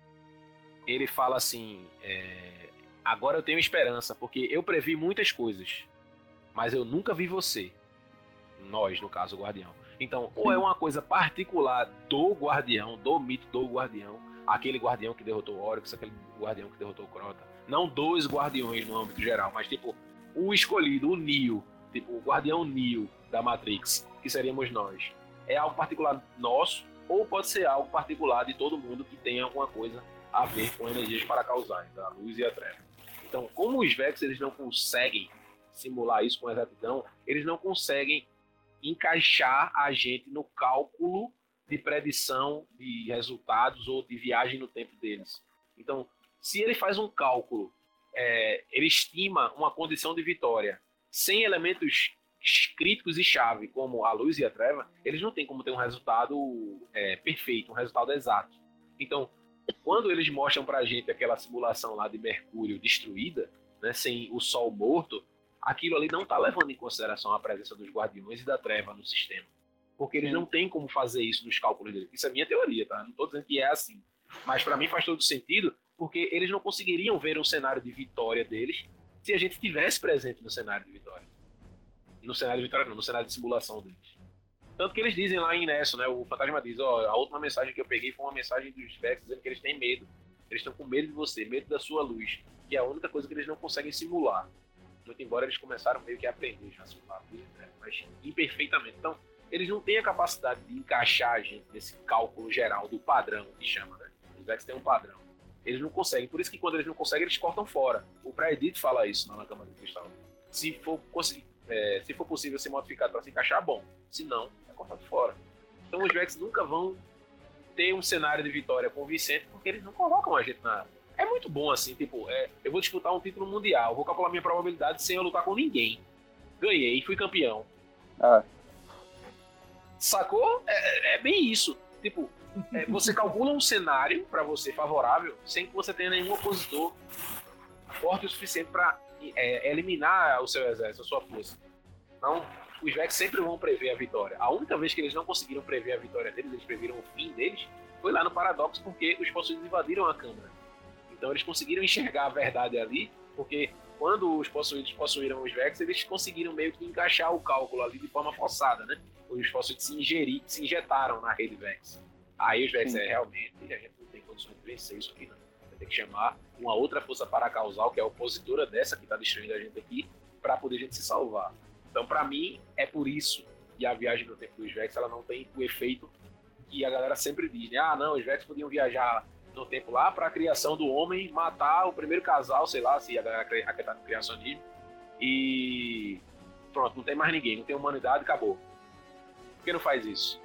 ele fala assim: é, agora eu tenho esperança, porque eu previ muitas coisas, mas eu nunca vi você. Nós, no caso, o Guardião. Então, ou é uma coisa particular do Guardião, do mito do Guardião, aquele Guardião que derrotou o Oryx, aquele Guardião que derrotou o Crota. Não dois Guardiões no âmbito geral, mas tipo, o escolhido, o Neo, tipo, o Guardião Neo da Matrix, que seríamos nós. É algo particular nosso, ou pode ser algo particular de todo mundo que tenha alguma coisa a ver com energias para causar, então, a luz e a treva. Então, como os Vex eles não conseguem simular isso com exatidão, eles não conseguem encaixar a gente no cálculo de predição de resultados ou de viagem no tempo deles. Então, se ele faz um cálculo, é, ele estima uma condição de vitória sem elementos críticos e chave, como a luz e a treva, eles não têm como ter um resultado é, perfeito, um resultado exato. Então, quando eles mostram pra gente aquela simulação lá de Mercúrio destruída, né, sem o Sol morto, aquilo ali não está levando em consideração a presença dos Guardiões e da Treva no sistema. Porque eles não têm como fazer isso nos cálculos deles. Isso é minha teoria, tá? Não estou dizendo que é assim. Mas para mim faz todo sentido, porque eles não conseguiriam ver um cenário de vitória deles se a gente estivesse presente no cenário de vitória. No cenário de vitória, não, no cenário de simulação deles. Tanto que eles dizem lá em Nesso, né? O fantasma diz: ó, a última mensagem que eu peguei foi uma mensagem dos Vex dizendo que eles têm medo. Eles estão com medo de você, medo da sua luz, que é a única coisa que eles não conseguem simular. Muito embora eles começaram meio que a aprender já luz, né? mas imperfeitamente. Então, eles não têm a capacidade de encaixar a gente nesse cálculo geral do padrão que chama, né? Os Vex têm um padrão. Eles não conseguem. Por isso que quando eles não conseguem, eles cortam fora. O Praedit fala isso na Câmara de Cristal. Se for é, se for possível ser modificado para se encaixar, bom. Se não, é cortado fora. Então os Vex nunca vão ter um cenário de vitória convincente porque eles não colocam a gente na. É muito bom assim, tipo, é, eu vou disputar um título mundial, vou calcular minha probabilidade sem eu lutar com ninguém. Ganhei, fui campeão. Ah. Sacou? É, é bem isso. Tipo, é, você calcula um cenário para você favorável sem que você tenha nenhum opositor forte o suficiente para é, eliminar o seu exército, a sua força. Então, os Vex sempre vão prever a vitória. A única vez que eles não conseguiram prever a vitória deles, eles previram o fim deles, foi lá no Paradoxo, porque os possuídos invadiram a Câmara. Então eles conseguiram enxergar a verdade ali, porque quando os possuídos possuíram os Vex, eles conseguiram meio que encaixar o cálculo ali de forma forçada, né? Os possuídos se, ingerir, se injetaram na rede Vex. Aí os Vex é realmente, a gente não tem condições de vencer isso aqui, não. Vai ter que chamar uma outra força paracausal, que é a opositora dessa que está destruindo a gente aqui, para poder a gente se salvar. Então, para mim, é por isso que a viagem no tempo dos Vex ela não tem o efeito que a galera sempre diz, né? Ah, não, os Vex podiam viajar no tempo lá para a criação do homem matar o primeiro casal, sei lá, se a galera acreditar no criacionismo. E pronto, não tem mais ninguém, não tem humanidade, acabou. Por que não faz isso?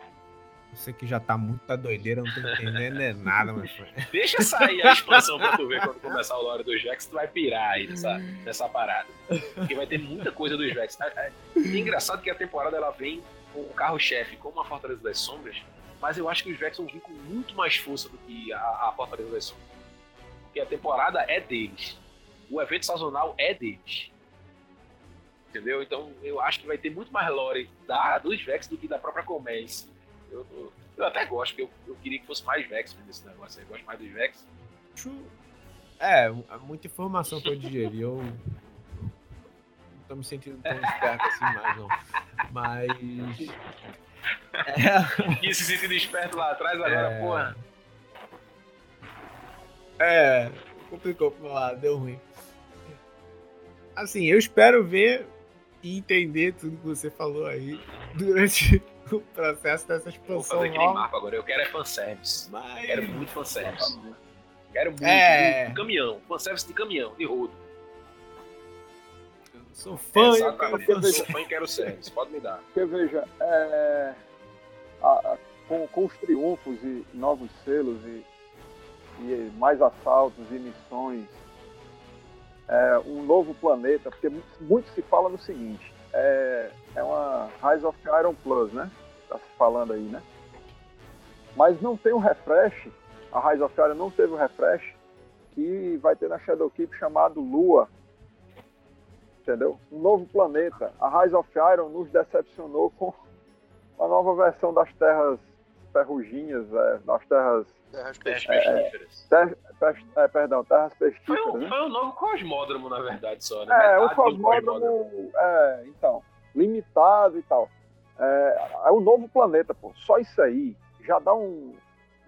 Você que já tá muito da doideira, não tô entendendo é nada, mas. Deixa sair a expansão pra tu ver quando começar o lore dos Vex, tu vai pirar aí nessa, nessa parada. Porque vai ter muita coisa dos Vex. É, é, é engraçado que a temporada ela vem com o carro-chefe como a Fortaleza das Sombras, mas eu acho que os vão vir com muito mais força do que a, a Fortaleza das. Porque a temporada é deles. O evento sazonal é deles. Entendeu? Então eu acho que vai ter muito mais lore da, dos Vex do que da própria Comércio eu, eu, eu até gosto, porque eu, eu, queria que fosse mais Vex nesse negócio. Eu gosto mais dos Vex. É, muita informação pra eu digerir. Eu não tô me sentindo tão esperto assim mais, não. Mas. É... E se sentindo esperto lá atrás agora, é... porra. É, complicou pra falar, deu ruim. Assim, eu espero ver e entender tudo que você falou aí durante o processo dessa expansão. Vou fazer Marco agora, eu quero é fanservice. Mas... Quero muito fanservice. Quero muito. É... De caminhão, fanservice de caminhão, de rodo. Eu sou fã, é, eu quero sou fã e quero service, pode me dar. Porque veja, é... a, a, com, com, os triunfos e novos selos e, e mais assaltos e missões, é, um novo planeta, porque muito, muito se fala no seguinte, é, é uma Rise of Iron Plus, né? Tá se falando aí, né? Mas não tem um refresh, a Rise of Iron não teve o um refresh que vai ter na Shadowkeep chamado Lua. Entendeu? Um novo planeta. A Rise of Iron nos decepcionou com a nova versão das terras ferruginhas, é, das terras Terras pestíferas. É, é, perdão, terras pestíferas. Foi, um, né? foi um novo cosmódromo, na verdade, só. Né? É, o cosmódromo, é, então, limitado e tal. É, é um novo planeta, pô. Só isso aí já dá um,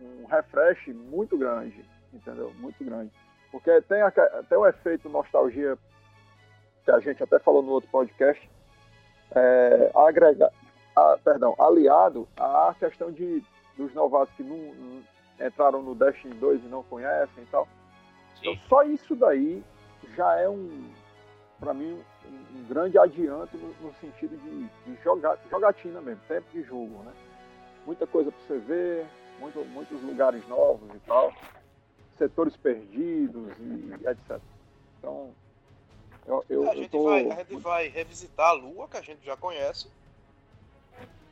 um refresh muito grande, entendeu? Muito grande. Porque tem até o efeito nostalgia que a gente até falou no outro podcast, é, agrega, a, perdão, aliado à questão de dos novatos que não, entraram no Destiny 2 e não conhecem e tal. Então, Sim. Então só isso daí já é um, para mim, um, um, grande adianto no, no sentido de, de jogar, jogatina mesmo, tempo de jogo, né? Muita coisa para você ver, muito, muitos lugares novos e tal, setores perdidos e, e etc. Então, eu, eu, a, gente tô... vai, a gente vai revisitar a Lua, que a gente já conhece.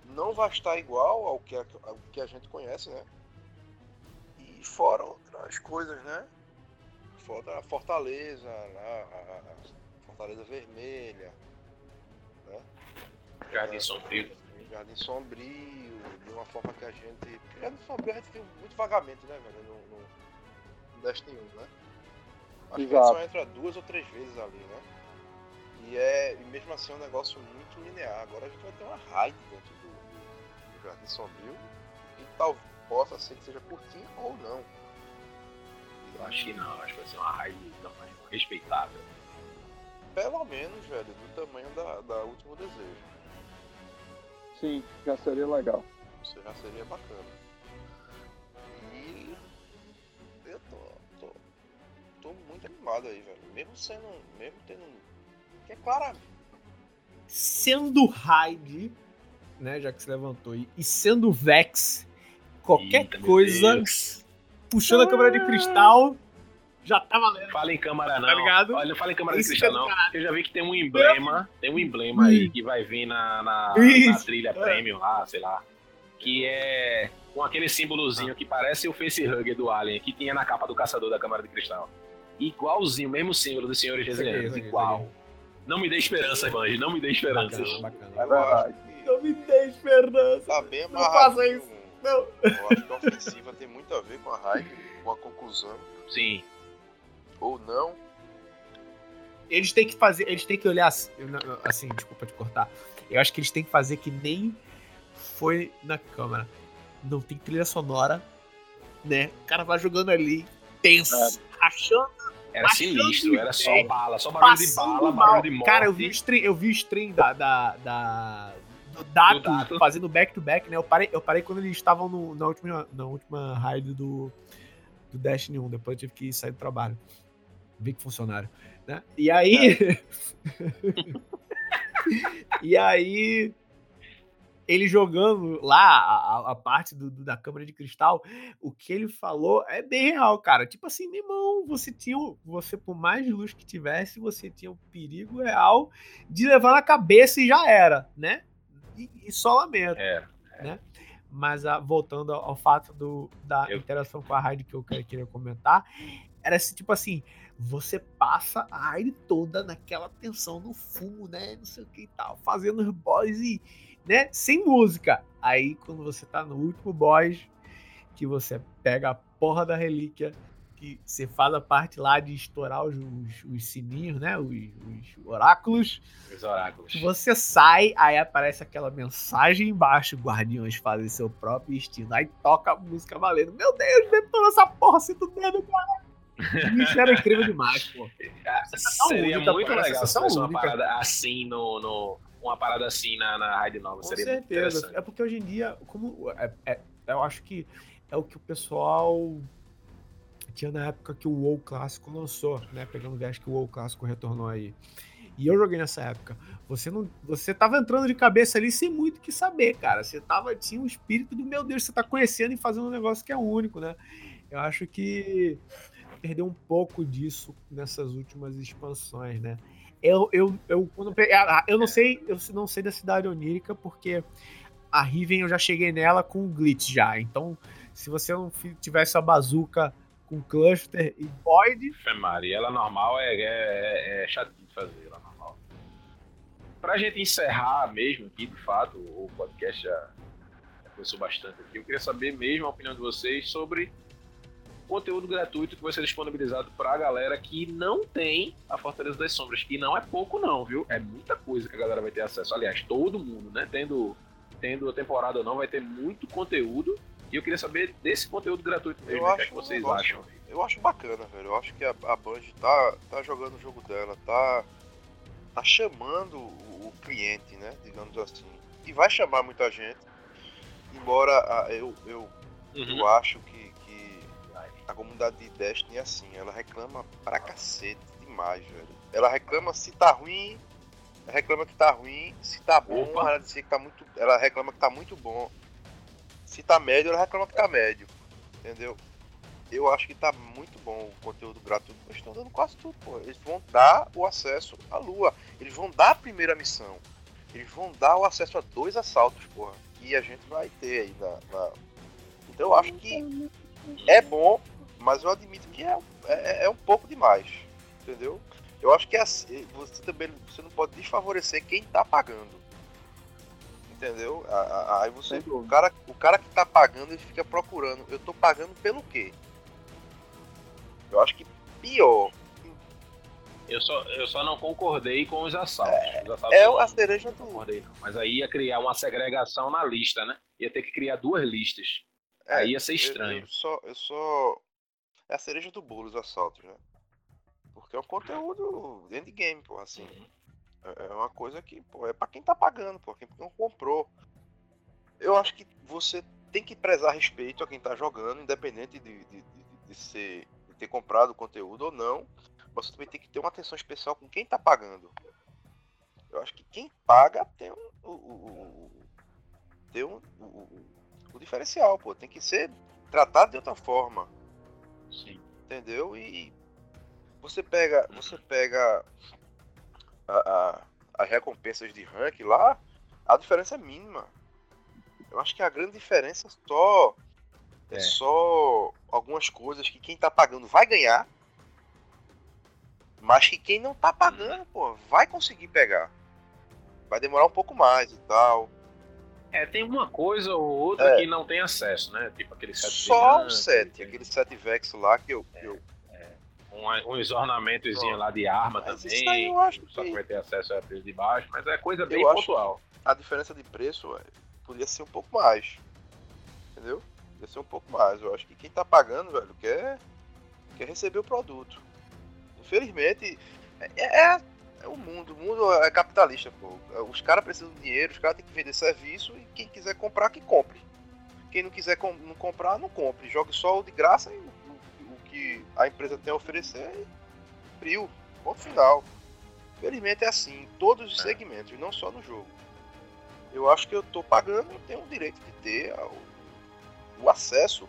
Não vai estar igual ao que a, ao que a gente conhece, né? fora outras coisas, né? Fora a Fortaleza, a, Fortaleza Vermelha, né? Jardim Sombrio. Jardim Sombrio, de uma forma que a gente. Jardim Sombrio a gente viu muito vagamente, né, velho? No, no, no Destiny 1, né? Acho Exato. que a gente só entra duas ou três vezes ali, né? E, é, e mesmo assim é um negócio muito linear. Agora a gente vai ter uma raid dentro do, do, do Jardim Sombrio. E talvez possa ser que seja curtinho ou não. Eu acho que não, acho que vai ser uma raid de tamanho respeitável. Pelo menos, velho, do tamanho da, da Último Desejo. Sim, já seria legal. Isso já seria bacana. Muito animado aí, velho. Mesmo sendo. Mesmo tendo. Que é claro. Sendo raid, né? Já que se levantou, e sendo Vex, qualquer Eita, coisa, puxando a câmera de cristal, já tá valendo. Fala em câmera tá não. Tá ligado? Olha, não fala em câmera de cristal não. Eu já vi que tem um emblema, tem um emblema aí que vai vir na, na, na trilha é. premium lá, sei lá. Que é com aquele símbolozinho que parece o facehugger do Alien, que tinha na capa do caçador da câmera de cristal. Igualzinho, mesmo símbolo dos senhores resenhantes, igual. Não me dê esperança, Banjo. Não me dê esperança. Bacana, bacana. É. Não me dê esperança. Tá bem Não faça isso. Não. Eu acho que a ofensiva tem muito a ver com a raiva, com a conclusão. Sim. Ou não. Eles têm que fazer, eles têm que olhar assim, assim, desculpa te cortar. Eu acho que eles têm que fazer que nem foi na câmera. Não tem trilha sonora, né? O cara vai jogando ali, tenso, rachando, Era sinistro, era só bala, só barulho de bala, mal. barulho de morte. Cara, eu vi o stream, eu vi o stream da, da, da- do Dato, Do Dato. fazendo back to back, né? Eu parei, eu parei quando eles estavam no- na última, na última raid do, do Destiny 1. Depois eu tive que sair do trabalho. Big funcionário, né? E aí. e aí. Ele jogando lá a, a- a parte do- do- da câmara de cristal, o que ele falou é bem real, cara. Tipo assim, meu irmão, você tinha. Você, por mais luz que tivesse, você tinha o perigo real de levar na cabeça e já era, né? E, e só lamento. Era. Mas ah, voltando ao, ao fato do, da Eu- interação com a raid que eu que- queria comentar, era esse, tipo assim, você passa a raid toda naquela tensão no fumo, né? Não sei o que e tal, fazendo os boss e, né? Sem música. Aí quando você tá no último boss, que você pega a porra da relíquia, que você faz a parte lá de estourar os, os, os sininhos, né? Os, os oráculos. Os oráculos. Você sai, aí aparece aquela mensagem embaixo: Guardiões fazem seu próprio destino. Aí toca a música valendo. Meu Deus, detona essa porra, sinto o dedo, cara. Isso era incrível demais, pô. Seria única, muito pô, legal se sensação fosse uma parada assim no, no- Uma parada assim na, na Raid Nova. Com Seria certeza. É porque hoje em dia, como. é- é- eu acho que é o que o pessoal tinha na época que o WoW clássico lançou, né? Pegando o viés que o WoW clássico retornou aí. E eu joguei nessa época. Você não, você tava entrando de cabeça ali sem muito o que saber, cara. Você tava tinha um espírito do meu Deus, você tá conhecendo e fazendo um negócio que é único, né? Eu acho que perdeu um pouco disso nessas últimas expansões, né? Eu, eu, eu, quando, eu não sei, eu não sei da cidade onírica porque a Riven eu já cheguei nela com glitch já. Então, se você não tivesse a bazuca com cluster e void, Fé Maria, ela normal é, é, é chatinho de fazer, ela normal. Pra gente encerrar mesmo aqui, de fato, o podcast já, conversou bastante aqui. Eu queria saber mesmo a opinião de vocês sobre conteúdo gratuito que vai ser disponibilizado pra galera que não tem a Fortaleza das Sombras. E não é pouco, não, viu? É muita coisa que a galera vai ter acesso. Aliás, todo mundo, né? Tendo, tendo a temporada ou não, vai ter muito conteúdo. E eu queria saber desse conteúdo gratuito mesmo. Eu o que, é acho que vocês negócio- acham? Eu acho bacana, velho. Eu acho que a, a Band tá, tá jogando o jogo dela, tá, tá chamando o, o cliente, né? Digamos assim. E vai chamar muita gente. Embora a- eu, eu, Uhum. eu acho que, comunidade de Destiny é assim, ela reclama pra cacete demais, velho. Ela reclama se tá ruim, reclama que tá ruim, se tá bom, Opa. ela diz que tá muito. Ela reclama que tá muito bom. Se tá médio, ela reclama que tá médio. Entendeu? Eu acho que tá muito bom o conteúdo gratuito. Eles estão dando quase tudo, pô. Eles vão dar o acesso à lua. Eles vão dar a primeira missão. Eles vão dar o acesso a dois assaltos, porra. E a gente vai ter aí na. na- Então eu acho que é bom, mas eu admito que é, é, é um pouco demais. Entendeu? Eu acho que é assim, você também você não pode desfavorecer quem tá pagando. Entendeu? Aí você. O cara, o cara que tá pagando, ele fica procurando. Eu tô pagando pelo quê? Eu acho que pior. Eu só, eu só não concordei com os assaltos. Os assaltos É eu não a cereja do. concordei, não. Mas aí ia criar uma segregação na lista, né? Ia ter que criar duas listas. É, aí ia ser eu- estranho. Eu, só, eu só. É a cereja do bolo os assaltos, né? Porque é um conteúdo endgame, pô, assim. É é uma coisa que, pô, é pra quem tá pagando, pô, quem não comprou. Eu acho que você tem que prezar respeito a quem tá jogando, independente de, de, de, de ser, de ter comprado o conteúdo ou não. Mas você também tem que ter uma atenção especial com quem tá pagando. Eu acho que quem paga tem um. O, o- tem um. O- o diferencial, pô. Tem que ser tratado de outra forma. Sim. Entendeu? E você pega. Você pega a, a- as recompensas de rank lá, a diferença é mínima. Eu acho que a grande diferença só é, É. só algumas coisas que quem tá pagando vai ganhar. Mas que quem não tá pagando, pô, vai conseguir pegar. Vai demorar um pouco mais e tal. É, tem uma coisa ou outra É. que não tem acesso, né? Tipo aquele set Só o brilhante, 7, aquele 7 Vex lá que eu. que eu- um, uns ornamentozinhos lá de arma Mas também. isso aí eu acho Só que que vai ter acesso a preço de baixo, mas é coisa bem Eu pontual. a diferença de preço velho, podia ser um pouco mais. Entendeu? Podia ser um pouco mais. Eu acho que quem tá pagando, velho, quer, quer receber o produto. Infelizmente, é, é- o mundo. O mundo é capitalista, pô. Os caras precisam de dinheiro, os caras têm que vender serviço e quem quiser comprar, que compre. Quem não quiser com- não comprar, não compre. Jogue só o de graça e o, o- o que a empresa tem a oferecer e frio. Ponto final. Infelizmente é assim, em todos os É. segmentos, e não só no jogo. Eu acho que eu tô pagando, eu tenho o direito de ter o acesso,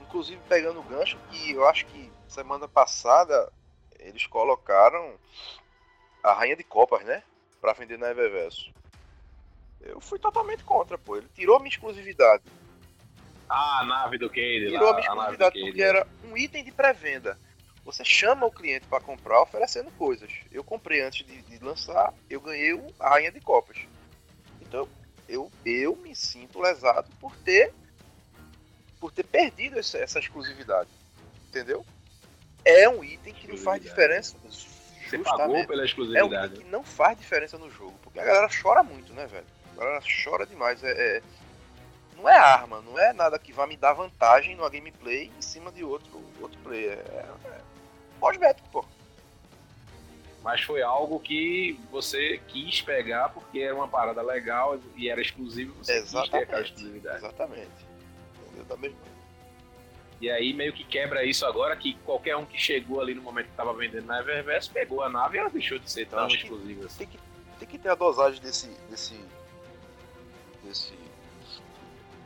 inclusive pegando o gancho que eu acho que semana passada eles colocaram a rainha de copas, né? Pra vender na Eververso. Eu fui totalmente contra, pô. Ele tirou a minha exclusividade. Ah, a nave do Cade Tirou a lá. minha A do exclusividade Cade. porque era um item de pré-venda. Você chama o cliente para comprar oferecendo coisas. Eu comprei antes de, de lançar, eu ganhei a rainha de copas. Então eu, eu me sinto lesado por ter por ter perdido essa, essa exclusividade. Entendeu? É um item que não faz diferença. Você pagou pela É um exclusividade. item que não faz diferença no jogo. Porque a galera chora muito, né, velho? A galera chora demais. É, é- Não é arma, não é nada que vá me dar vantagem numa gameplay em cima de outro, outro player. É, é cosmético, pô. Mas foi algo que você quis pegar porque era uma parada legal e era exclusivo. Você quis ter aquela Exatamente. exclusividade. Exatamente. Entendeu? Da mesma. E aí meio que quebra isso agora que qualquer um que chegou ali no momento que tava vendendo na Eververse pegou a nave e ela deixou de ser tão Acho que- exclusiva assim. Tem que, tem que ter a dosagem desse. desse. desse.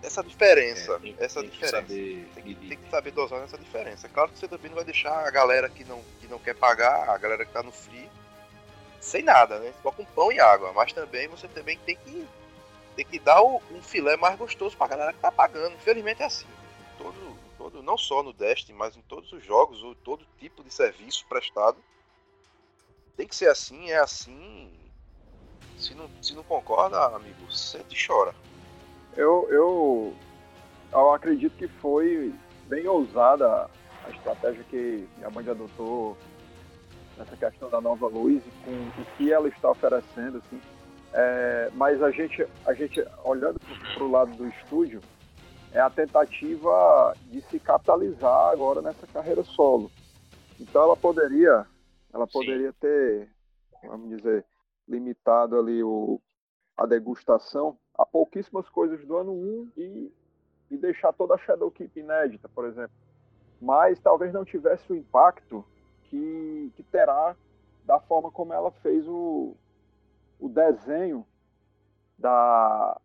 Essa diferença. É, tem, essa tem que diferença. saber Tem que, tem que saber dosar nessa diferença. Claro que você também não vai deixar a galera que não, que não quer pagar, a galera que tá no free, sem nada, né? Só com pão e água. Mas também você também tem que, tem que dar o- um filé mais gostoso pra galera que tá pagando. Infelizmente é assim. Todo, não só no Destiny, mas em todos os jogos, ou todo tipo de serviço prestado. Tem que ser assim, é assim. Se não, se não concorda, amigo, sente e chora. Eu, eu, eu acredito que foi bem ousada a estratégia que a Band adotou nessa questão da nova luz e com o que ela está oferecendo, assim. É, mas a gente, a gente olhando para o lado do estúdio, é a tentativa de se capitalizar agora nessa carreira solo. Então ela poderia, ela Sim. poderia ter, vamos dizer, limitado ali o, a degustação a pouquíssimas coisas do ano 1 e, e deixar toda a Shadowkeep inédita, por exemplo. Mas talvez não tivesse o impacto que, que terá da forma como ela fez o, o desenho da,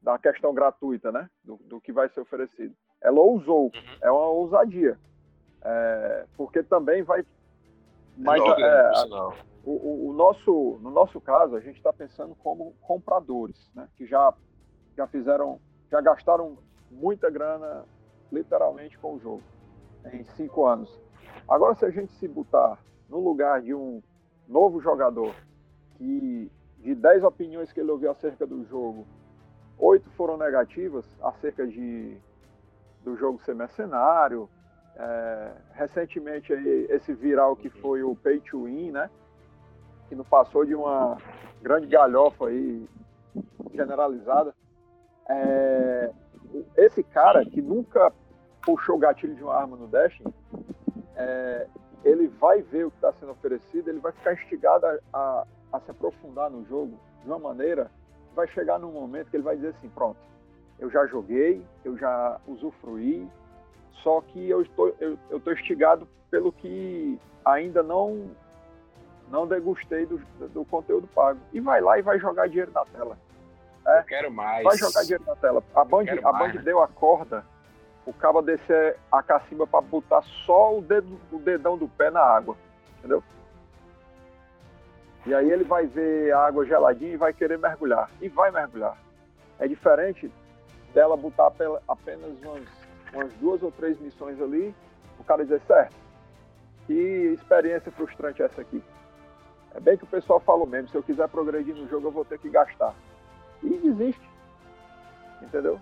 da questão gratuita, né? Do, do que vai ser oferecido. Ela ousou, Uhum. é uma ousadia. É, porque também vai. Mas é, sinal. o, o- o nosso, no nosso caso, a gente está pensando como compradores, né? que já, já fizeram, já gastaram muita grana, literalmente, com o jogo, em cinco anos. Agora, se a gente se botar no lugar de um novo jogador, que de 10 opiniões que ele ouviu acerca do jogo, oito foram negativas acerca de, do jogo ser mercenário, é, recentemente aí, esse viral que foi o Pay to Win, né? que não passou de uma grande galhofa aí generalizada. É, esse cara que nunca puxou o gatilho de uma arma no Destiny, é, ele vai ver o que está sendo oferecido, ele vai ficar instigado a, a- a se aprofundar no jogo de uma maneira, vai chegar num momento que ele vai dizer assim, pronto, eu já joguei, eu já usufruí, só que eu estou, eu, eu estou instigado pelo que ainda não não degustei do, do conteúdo pago. E vai lá e vai jogar dinheiro na tela. Eu quero mais. Vai jogar dinheiro na tela. A Band, a Band deu a corda, o cabo descer a cacimba para botar só o, dedo, o dedão do pé na água. Entendeu? E aí ele vai ver a água geladinha e vai querer mergulhar. E vai mergulhar. É diferente dela botar apenas umas, umas duas ou três missões ali, o cara dizer certo. Que experiência frustrante é essa aqui? É bem que o pessoal falou mesmo, se eu quiser progredir no jogo eu vou ter que gastar. E desiste. Entendeu?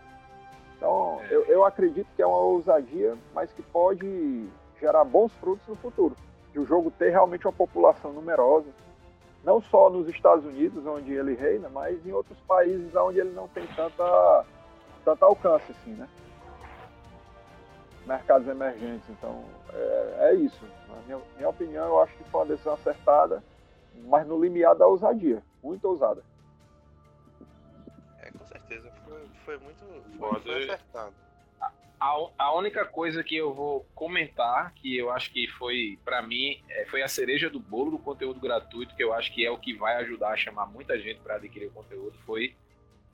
Então, é. eu, eu acredito que é uma ousadia, mas que pode gerar bons frutos no futuro. De o jogo ter realmente uma população numerosa, não só nos Estados Unidos, onde ele reina, mas em outros países onde ele não tem tanta, tanto alcance, assim, né? Mercados emergentes. Então, é, é isso. Na minha, minha opinião, eu acho que foi uma decisão acertada, mas no limiar da ousadia. Muito ousada. É, com certeza. Foi, foi muito foi, foi acertado. A, a única coisa que eu vou comentar, que eu acho que foi, para mim, é, foi a cereja do bolo do conteúdo gratuito, que eu acho que é o que vai ajudar a chamar muita gente para adquirir o conteúdo, foi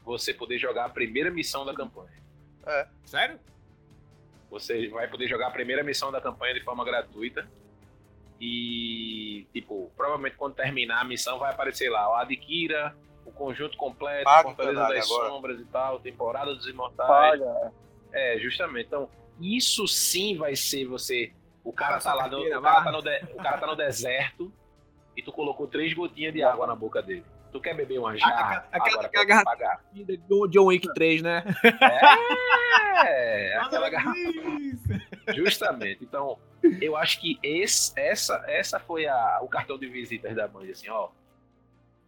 você poder jogar a primeira missão da campanha. É. Sério? Você vai poder jogar a primeira missão da campanha de forma gratuita. E, tipo, provavelmente quando terminar a missão vai aparecer lá, o adquira o conjunto completo, Paga Fortaleza das agora. Sombras e tal, temporada dos Imortais. Paga. É, justamente. Então, isso sim vai ser você. O cara tá lá no, o cara tá no, de, o cara tá no deserto e tu colocou três gotinhas de água na boca dele. Tu quer beber uma jarra? Aquela, aquela garrafa do John Wick 3, né? É, aquela garrafa. Justamente. Então, eu acho que esse, essa, essa foi a, o cartão de visitas da Band, assim, ó.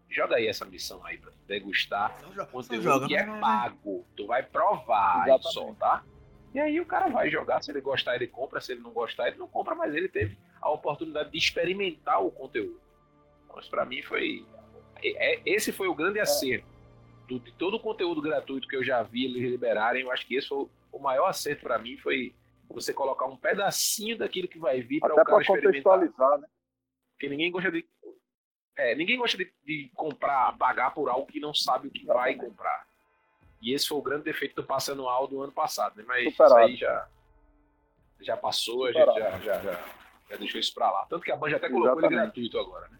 Joga aí essa missão aí pra degustar o conteúdo joga, que é pago. Tu vai provar Exatamente. só, tá? E aí o cara vai jogar, se ele gostar, ele compra, se ele não gostar, ele não compra, mas ele teve a oportunidade de experimentar o conteúdo. Então, isso pra mim foi. É, é esse foi o grande acerto. Do, de todo o conteúdo gratuito que eu já vi eles liberarem, eu acho que esse foi o maior acerto para mim foi você colocar um pedacinho daquilo que vai vir para o cara experimentar. Né? Porque ninguém gosta de é, ninguém gosta de, de, comprar, pagar por algo que não sabe o que vai comprar. E esse foi o grande defeito do passe anual do ano passado, né? Mas Superado. isso aí já, já passou, Superado. a gente já, já, já, já, deixou isso pra lá. Tanto que a Band até colocou Exatamente. ele gratuito agora, né?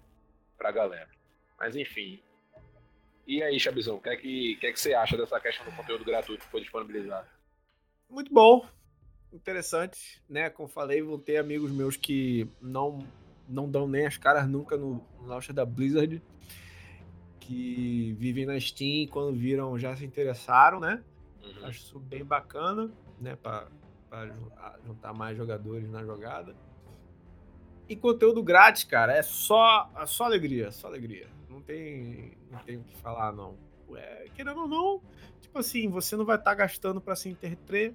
Pra galera. Mas enfim. E aí, Chabizão, o que, é que, que é que você acha dessa questão do conteúdo gratuito que foi disponibilizado? Muito bom. Interessante, né? Como falei, vou ter amigos meus que não não dão nem as caras nunca no, no launcher da Blizzard, que vivem na Steam e quando viram já se interessaram, né? Uhum. Acho isso bem bacana, né? Para juntar mais jogadores na jogada. E conteúdo grátis, cara, é só, é só alegria, só alegria. Não tem, não tem o que falar, não. É, querendo ou não, tipo assim, você não vai estar tá gastando para se interter.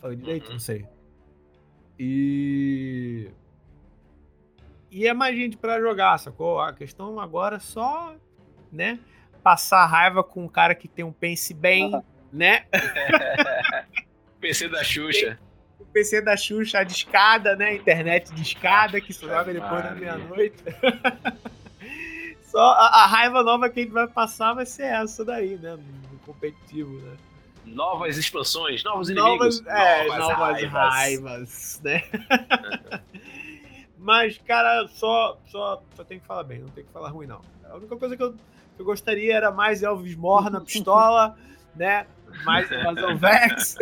Falei direito? Uhum. Não sei. E e é mais gente para jogar, sacou? A questão agora é só, né, passar raiva com um cara que tem um pense bem, né? PC da Xuxa. O PC da Xuxa de escada, né? Internet de escada que só joga depois da meia-noite. só a, a, raiva nova que a gente vai passar vai ser essa daí, né? No competitivo, né? Novas expansões, novos inimigos. Novas, é, novas, novas raivas. raivas, né? Mas, cara, só, só, só tem que falar bem, não tem que falar ruim, não. A única coisa que eu, que eu gostaria era mais Elvis Morra na pistola, né? Mais invasão Vex.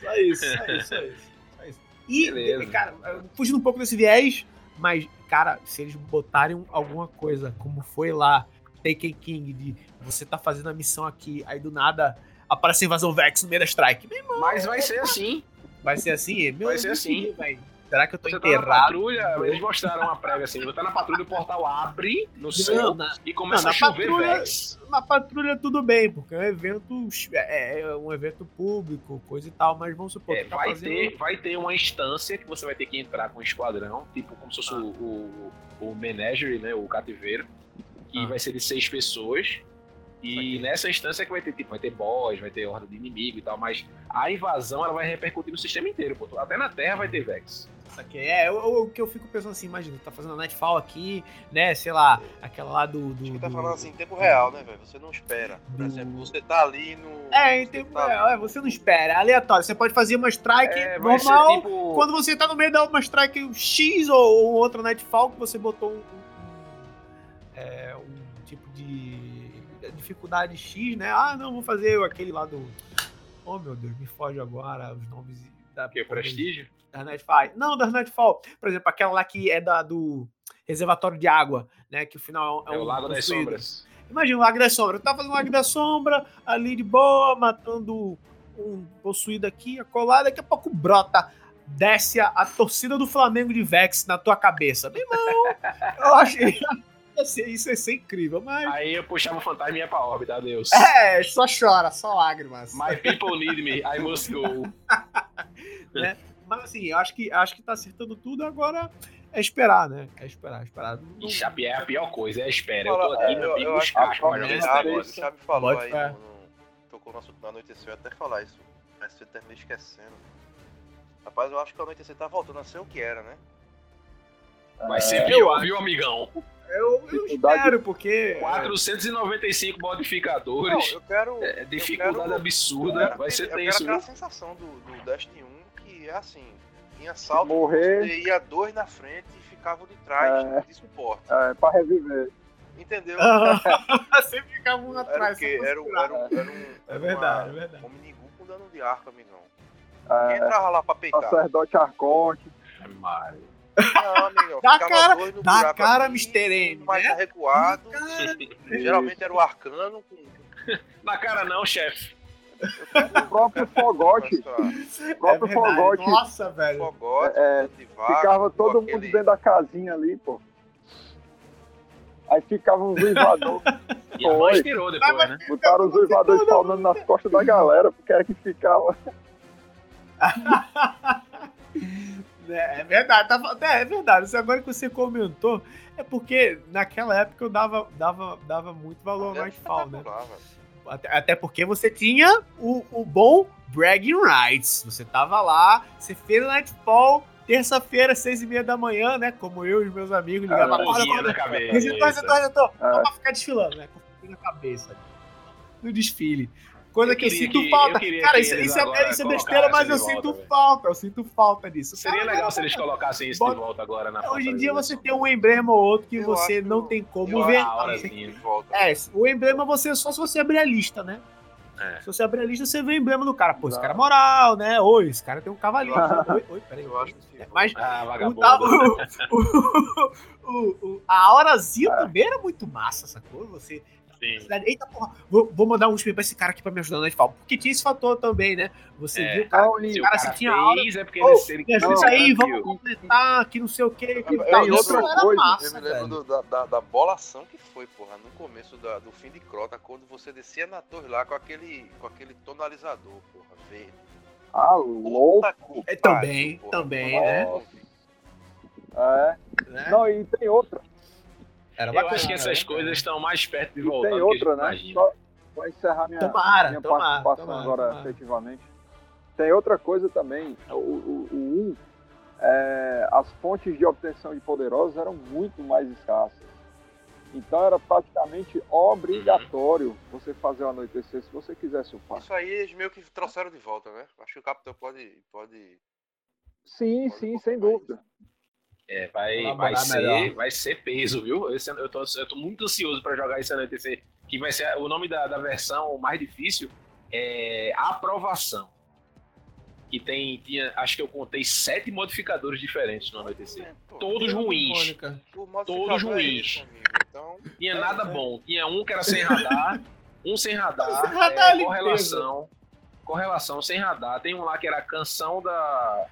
só isso, só isso, só isso. Só isso. E, Beleza. cara, fugindo um pouco desse viés, mas, cara, se eles botarem alguma coisa, como foi lá, Taken King, de você tá fazendo a missão aqui, aí do nada aparece invasão Vex no meio da strike. Mas vai ser assim. Vai ser assim? Meu vai ser assim. Velho. Será que eu tô você enterrado? Tá na patrulha, eles mostraram uma prévia assim, você tá na patrulha, o portal abre no céu na, e começa não, a chover patrulha, Na patrulha tudo bem, porque é um evento, é, é um evento público, coisa e tal, mas vamos supor... É, tá vai, fazendo... ter, vai ter uma instância que você vai ter que entrar com um esquadrão, tipo como se fosse ah. o, o, o Menagerie, né, o cativeiro, que ah. vai ser de seis pessoas, e nessa instância que vai ter, tipo, vai ter boss, vai ter horda de inimigo e tal, mas a invasão ela vai repercutir no sistema inteiro, pô. Até na Terra vai ter Vex. Saquei. É, o, que eu fico pensando assim, imagina, tá fazendo a Nightfall aqui, né? Sei lá, aquela lá do. do Acho que tá falando assim, em tempo real, né, velho? Você não espera. Por exemplo, você tá ali no. É, em tempo tá real, é, você não espera, é aleatório. Você pode fazer uma strike é, normal. Tipo... Quando você tá no meio da uma strike X ou, ou outra Nightfall, que você botou um, um, é, um tipo de dificuldade X, né? Ah, não, vou fazer aquele lá do. Oh meu Deus, me foge agora os nomes da Que é prestígio? Da Nightfall. Não, da Nightfall. Por exemplo, aquela lá que é da, do reservatório de água, né? Que o final é, É um o Lago das. Sombras. Imagina o Lago das Sombras. Tá fazendo o Lago da Sombra, ali de boa, matando um possuído aqui, acolá, daqui a pouco brota, desce a, a torcida do Flamengo de Vex na tua cabeça. Meu irmão, eu achei isso, ia ser incrível, mas. Aí eu puxava o fantasma e ia pra órbita, adeus. É, só chora, só lágrimas. My people need me, I must go. Mas assim, eu acho que, acho que tá acertando tudo, agora é esperar, né? É esperar, esperar. Não- Ixi, a pi- é a pior coisa, é espera. Eu tô Fala, aqui, é, meu eu- amigo, eu os a esse Chaves- o falou Pode aí, fé. no, no- tocou no assunto da anoitecer, eu até falar isso, mas eu terminei esquecendo. Rapaz, eu acho que a anoitecer tá voltando a ser o que era, né? Vai ser eu pior, viu, amigão? Eu, eu espero, porque. 495 Não, modificadores, eu quero. é, eu dificuldade quero- absurda, eu vai quero ser tenso, Eu quero viu? aquela sensação do, do Destiny 1 que é assim: em assalto, Morrer. você ia dois na frente e ficava de trás É. de suporte. É, pra reviver. Entendeu? Sempre ficava um Era atrás. o quê? Era, um- era, um- era um. É era verdade, uma- é verdade. Um minigun com dano de arco, amigão. Quem É, entrava lá pra peitar? sacerdote Arconte. Mário. Não, amigão. Dá ficava cara- dois no dá buraco cara, aqui, Mr. M, mais né? recuado. Cara, Geralmente era o arcano com. Na cara não, chefe. O próprio Fogote. O é próprio verdade. Fogote. Nossa, velho. Fogote, É, Ficava todo mundo aquele- dentro da casinha ali, pô. Aí ficava um uivador. E a voz tirou depois, né? Botaram os uivadores falando nas costas da galera, porque era que ficava. É, é verdade, tava- é, é verdade. Isso agora que você comentou, é porque naquela época eu dava, dava, dava muito valor ao Era Nightfall, né? Até, porque você tinha o, o bom bragging rights. Você tava lá, você fez o Nightfall, terça-feira, seis e meia da manhã, né? Como eu e os meus amigos ligavam, Ah, acorda, acorda, cabeça. Resetor, resetor, resetor. É. Só pra ficar desfilando, né? Com na cabeça. No desfile. Coisa Eu que eu sinto que- falta. eu Cara, isso, é, isso é besteira, mas eu volta, sinto falta. Eu sinto falta disso. Seria Cara, legal se eles colocassem isso Bota- de volta agora na Hoje em dia você tem um emblema ou outro que Eu você acho- não tem como ver. É, o emblema você só se você abrir a lista, né? É. Se você abrir a lista, você vê o emblema do cara. Pô, esse cara é moral, né? Oi, esse cara tem um cavalinho. Oi, oi, peraí. Eu acho que sim. Mas Ah, o, vagabundo. o, o- o- a horazinha também era muito massa, sacou? Você. Sim. Eita porra, vou, vou mandar um spin pra esse cara aqui pra me ajudar no Nightfall. Porque tinha esse fator também, né? Você É. viu o cara. Se o cara, cara se tinha aula- é porque Ô, ele, Me ajuda Não, aí, garantiu. vamos completar, que não sei o que. Que Eu- tal. eu- Isso outra era coisa, massa, Eu me lembro da, da, da bolação que foi, porra, no começo da- do fim de Crota, quando você descia na torre lá com aquele, com aquele tonalizador, porra, verde. Ah, louco. É, também, porra. também, né? É. né? Não, e tem outra. Era Eu acho que essas coisas estão mais perto de E voltar tem a gente outra, né? imagina. Só pra encerrar minha, Tomara, minha tomara, participação tomara, agora tomara. efetivamente. Tem outra coisa também. O, o, o 1, é, as fontes de obtenção de poderosos eram muito mais escassas. Então era praticamente obrigatório você fazer o anoitecer se você quisesse upar. Isso aí eles meio que trouxeram de volta, né? Acho que o capitão pode. pode Sim, pode sim, sem dúvida. É, vai, vai, ser, melhor. vai ser peso, viu? Esse, eu, tô, eu tô muito ansioso pra jogar esse anoitecer. Que vai ser o nome da, da versão mais difícil é aprovação. Que tem, tinha, acho que eu contei sete modificadores diferentes no anoitecer. É, pô, Todos ruins. Todos é ruins. Então, Tinha É, nada é. bom. Tinha um que era sem radar, um sem radar, Sem radar, é, correlação. Correlação sem radar. Tem um lá que era a canção da,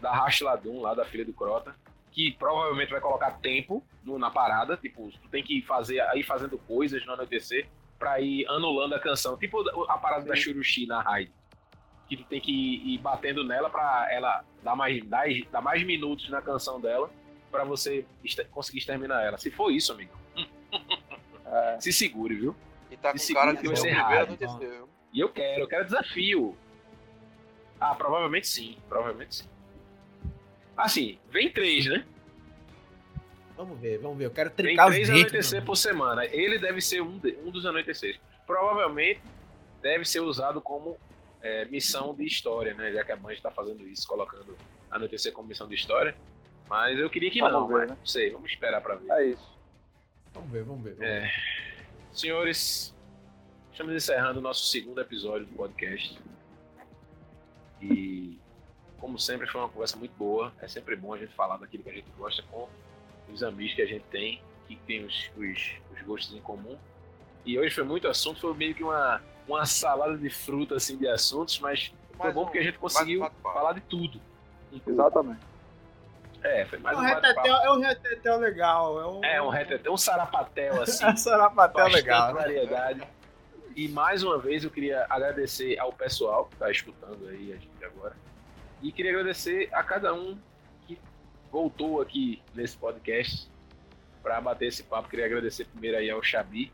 da Rashladun, lá da filha do Crota, que provavelmente vai colocar tempo no- na parada. Tipo, tu tem que fazer, ir fazendo coisas no anoitecer pra ir anulando a canção. Tipo a parada da Shurushi na raid. Que tu tem que ir, batendo nela pra ela dar mais, dar, dar mais minutos na canção dela pra você conseguir exterminar ela. Se for isso, amigo, É, se segure, viu? e tá Esse com cara de ser anoitecer. E eu quero, eu quero desafio. Ah, provavelmente sim, provavelmente sim. Assim, vem três, né? Vamos ver, vamos ver. Eu quero Vem trincar os três anoitecer por semana. Ele deve ser um, de- um dos anoiteceres. Provavelmente deve ser usado como é, missão de história, né? Já que a Band está fazendo isso, colocando anoitecer como missão de história. Mas eu queria que Vamos não, ver, mas né? não sei, vamos esperar para ver. é isso. Vamos ver, vamos ver. vamos É. ver. Senhores, estamos encerrando o nosso segundo episódio do podcast. E Como sempre, foi uma conversa muito boa. É sempre bom a gente falar daquilo que a gente gosta com os amigos que a gente tem, que tem os, os, os gostos em comum. E hoje foi muito assunto, foi meio que uma, uma salada de fruta assim, de assuntos, mas foi Mais bom um- porque a gente conseguiu um falar de tudo. Um. Exatamente. É, foi É mais um um bate-papo. retetel, é um retetel legal. É um, É, um retetel, um sarapatel assim. um sarapatel legal. né? variedade. E mais uma vez eu queria agradecer ao pessoal que está escutando aí a gente agora. E queria agradecer a cada um que voltou aqui nesse podcast para bater esse papo. Queria agradecer primeiro aí ao Xabi.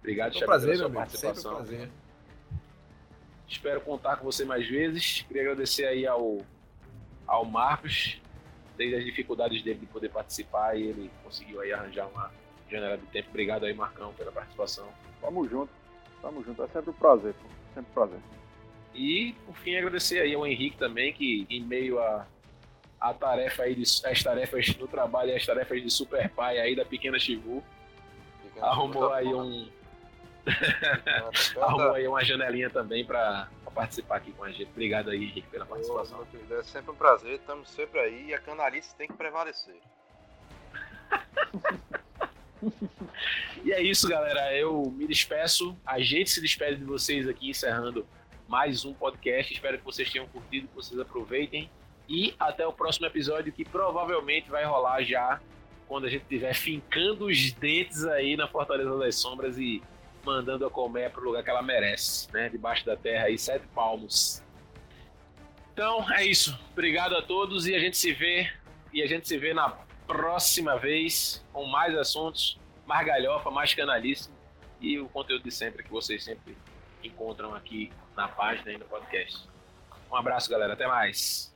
Obrigado, Foi um Xabi, prazer, pela meu sua amigo. Sempre um participação. prazer. Espero contar com você mais vezes. Queria agradecer aí ao, ao Marcos, desde as dificuldades dele de poder participar e ele conseguiu aí arranjar uma janela de tempo. Obrigado aí, Marcão, pela participação. Tamo junto. Tamo junto. É sempre um prazer, pô. Sempre um prazer. E, por fim, agradecer aí ao Henrique também, que em meio a, a tarefa aí de, as tarefas no trabalho e as tarefas de super pai aí da pequena Chivu, arrumou aí toda. um arrumou aí uma janelinha também para participar aqui com a gente. Obrigado aí, Henrique, pela participação. É sempre um prazer, estamos sempre aí e a canalice tem que prevalecer. E é isso, galera. Eu me despeço. A gente se despede de vocês aqui, encerrando mais um podcast. Espero que vocês tenham curtido, que vocês aproveitem. E até o próximo episódio, que provavelmente vai rolar já quando a gente estiver fincando os dentes aí na Fortaleza das Sombras e mandando a colmeia para o lugar que ela merece, né? Debaixo da terra aí, sete palmos. Então é isso. Obrigado a todos e a gente se vê e a gente se vê na próxima vez com mais assuntos, mais galhofa, mais canalíssimo e o conteúdo de sempre que vocês sempre encontram aqui na página e no podcast. Um abraço, galera. Até mais.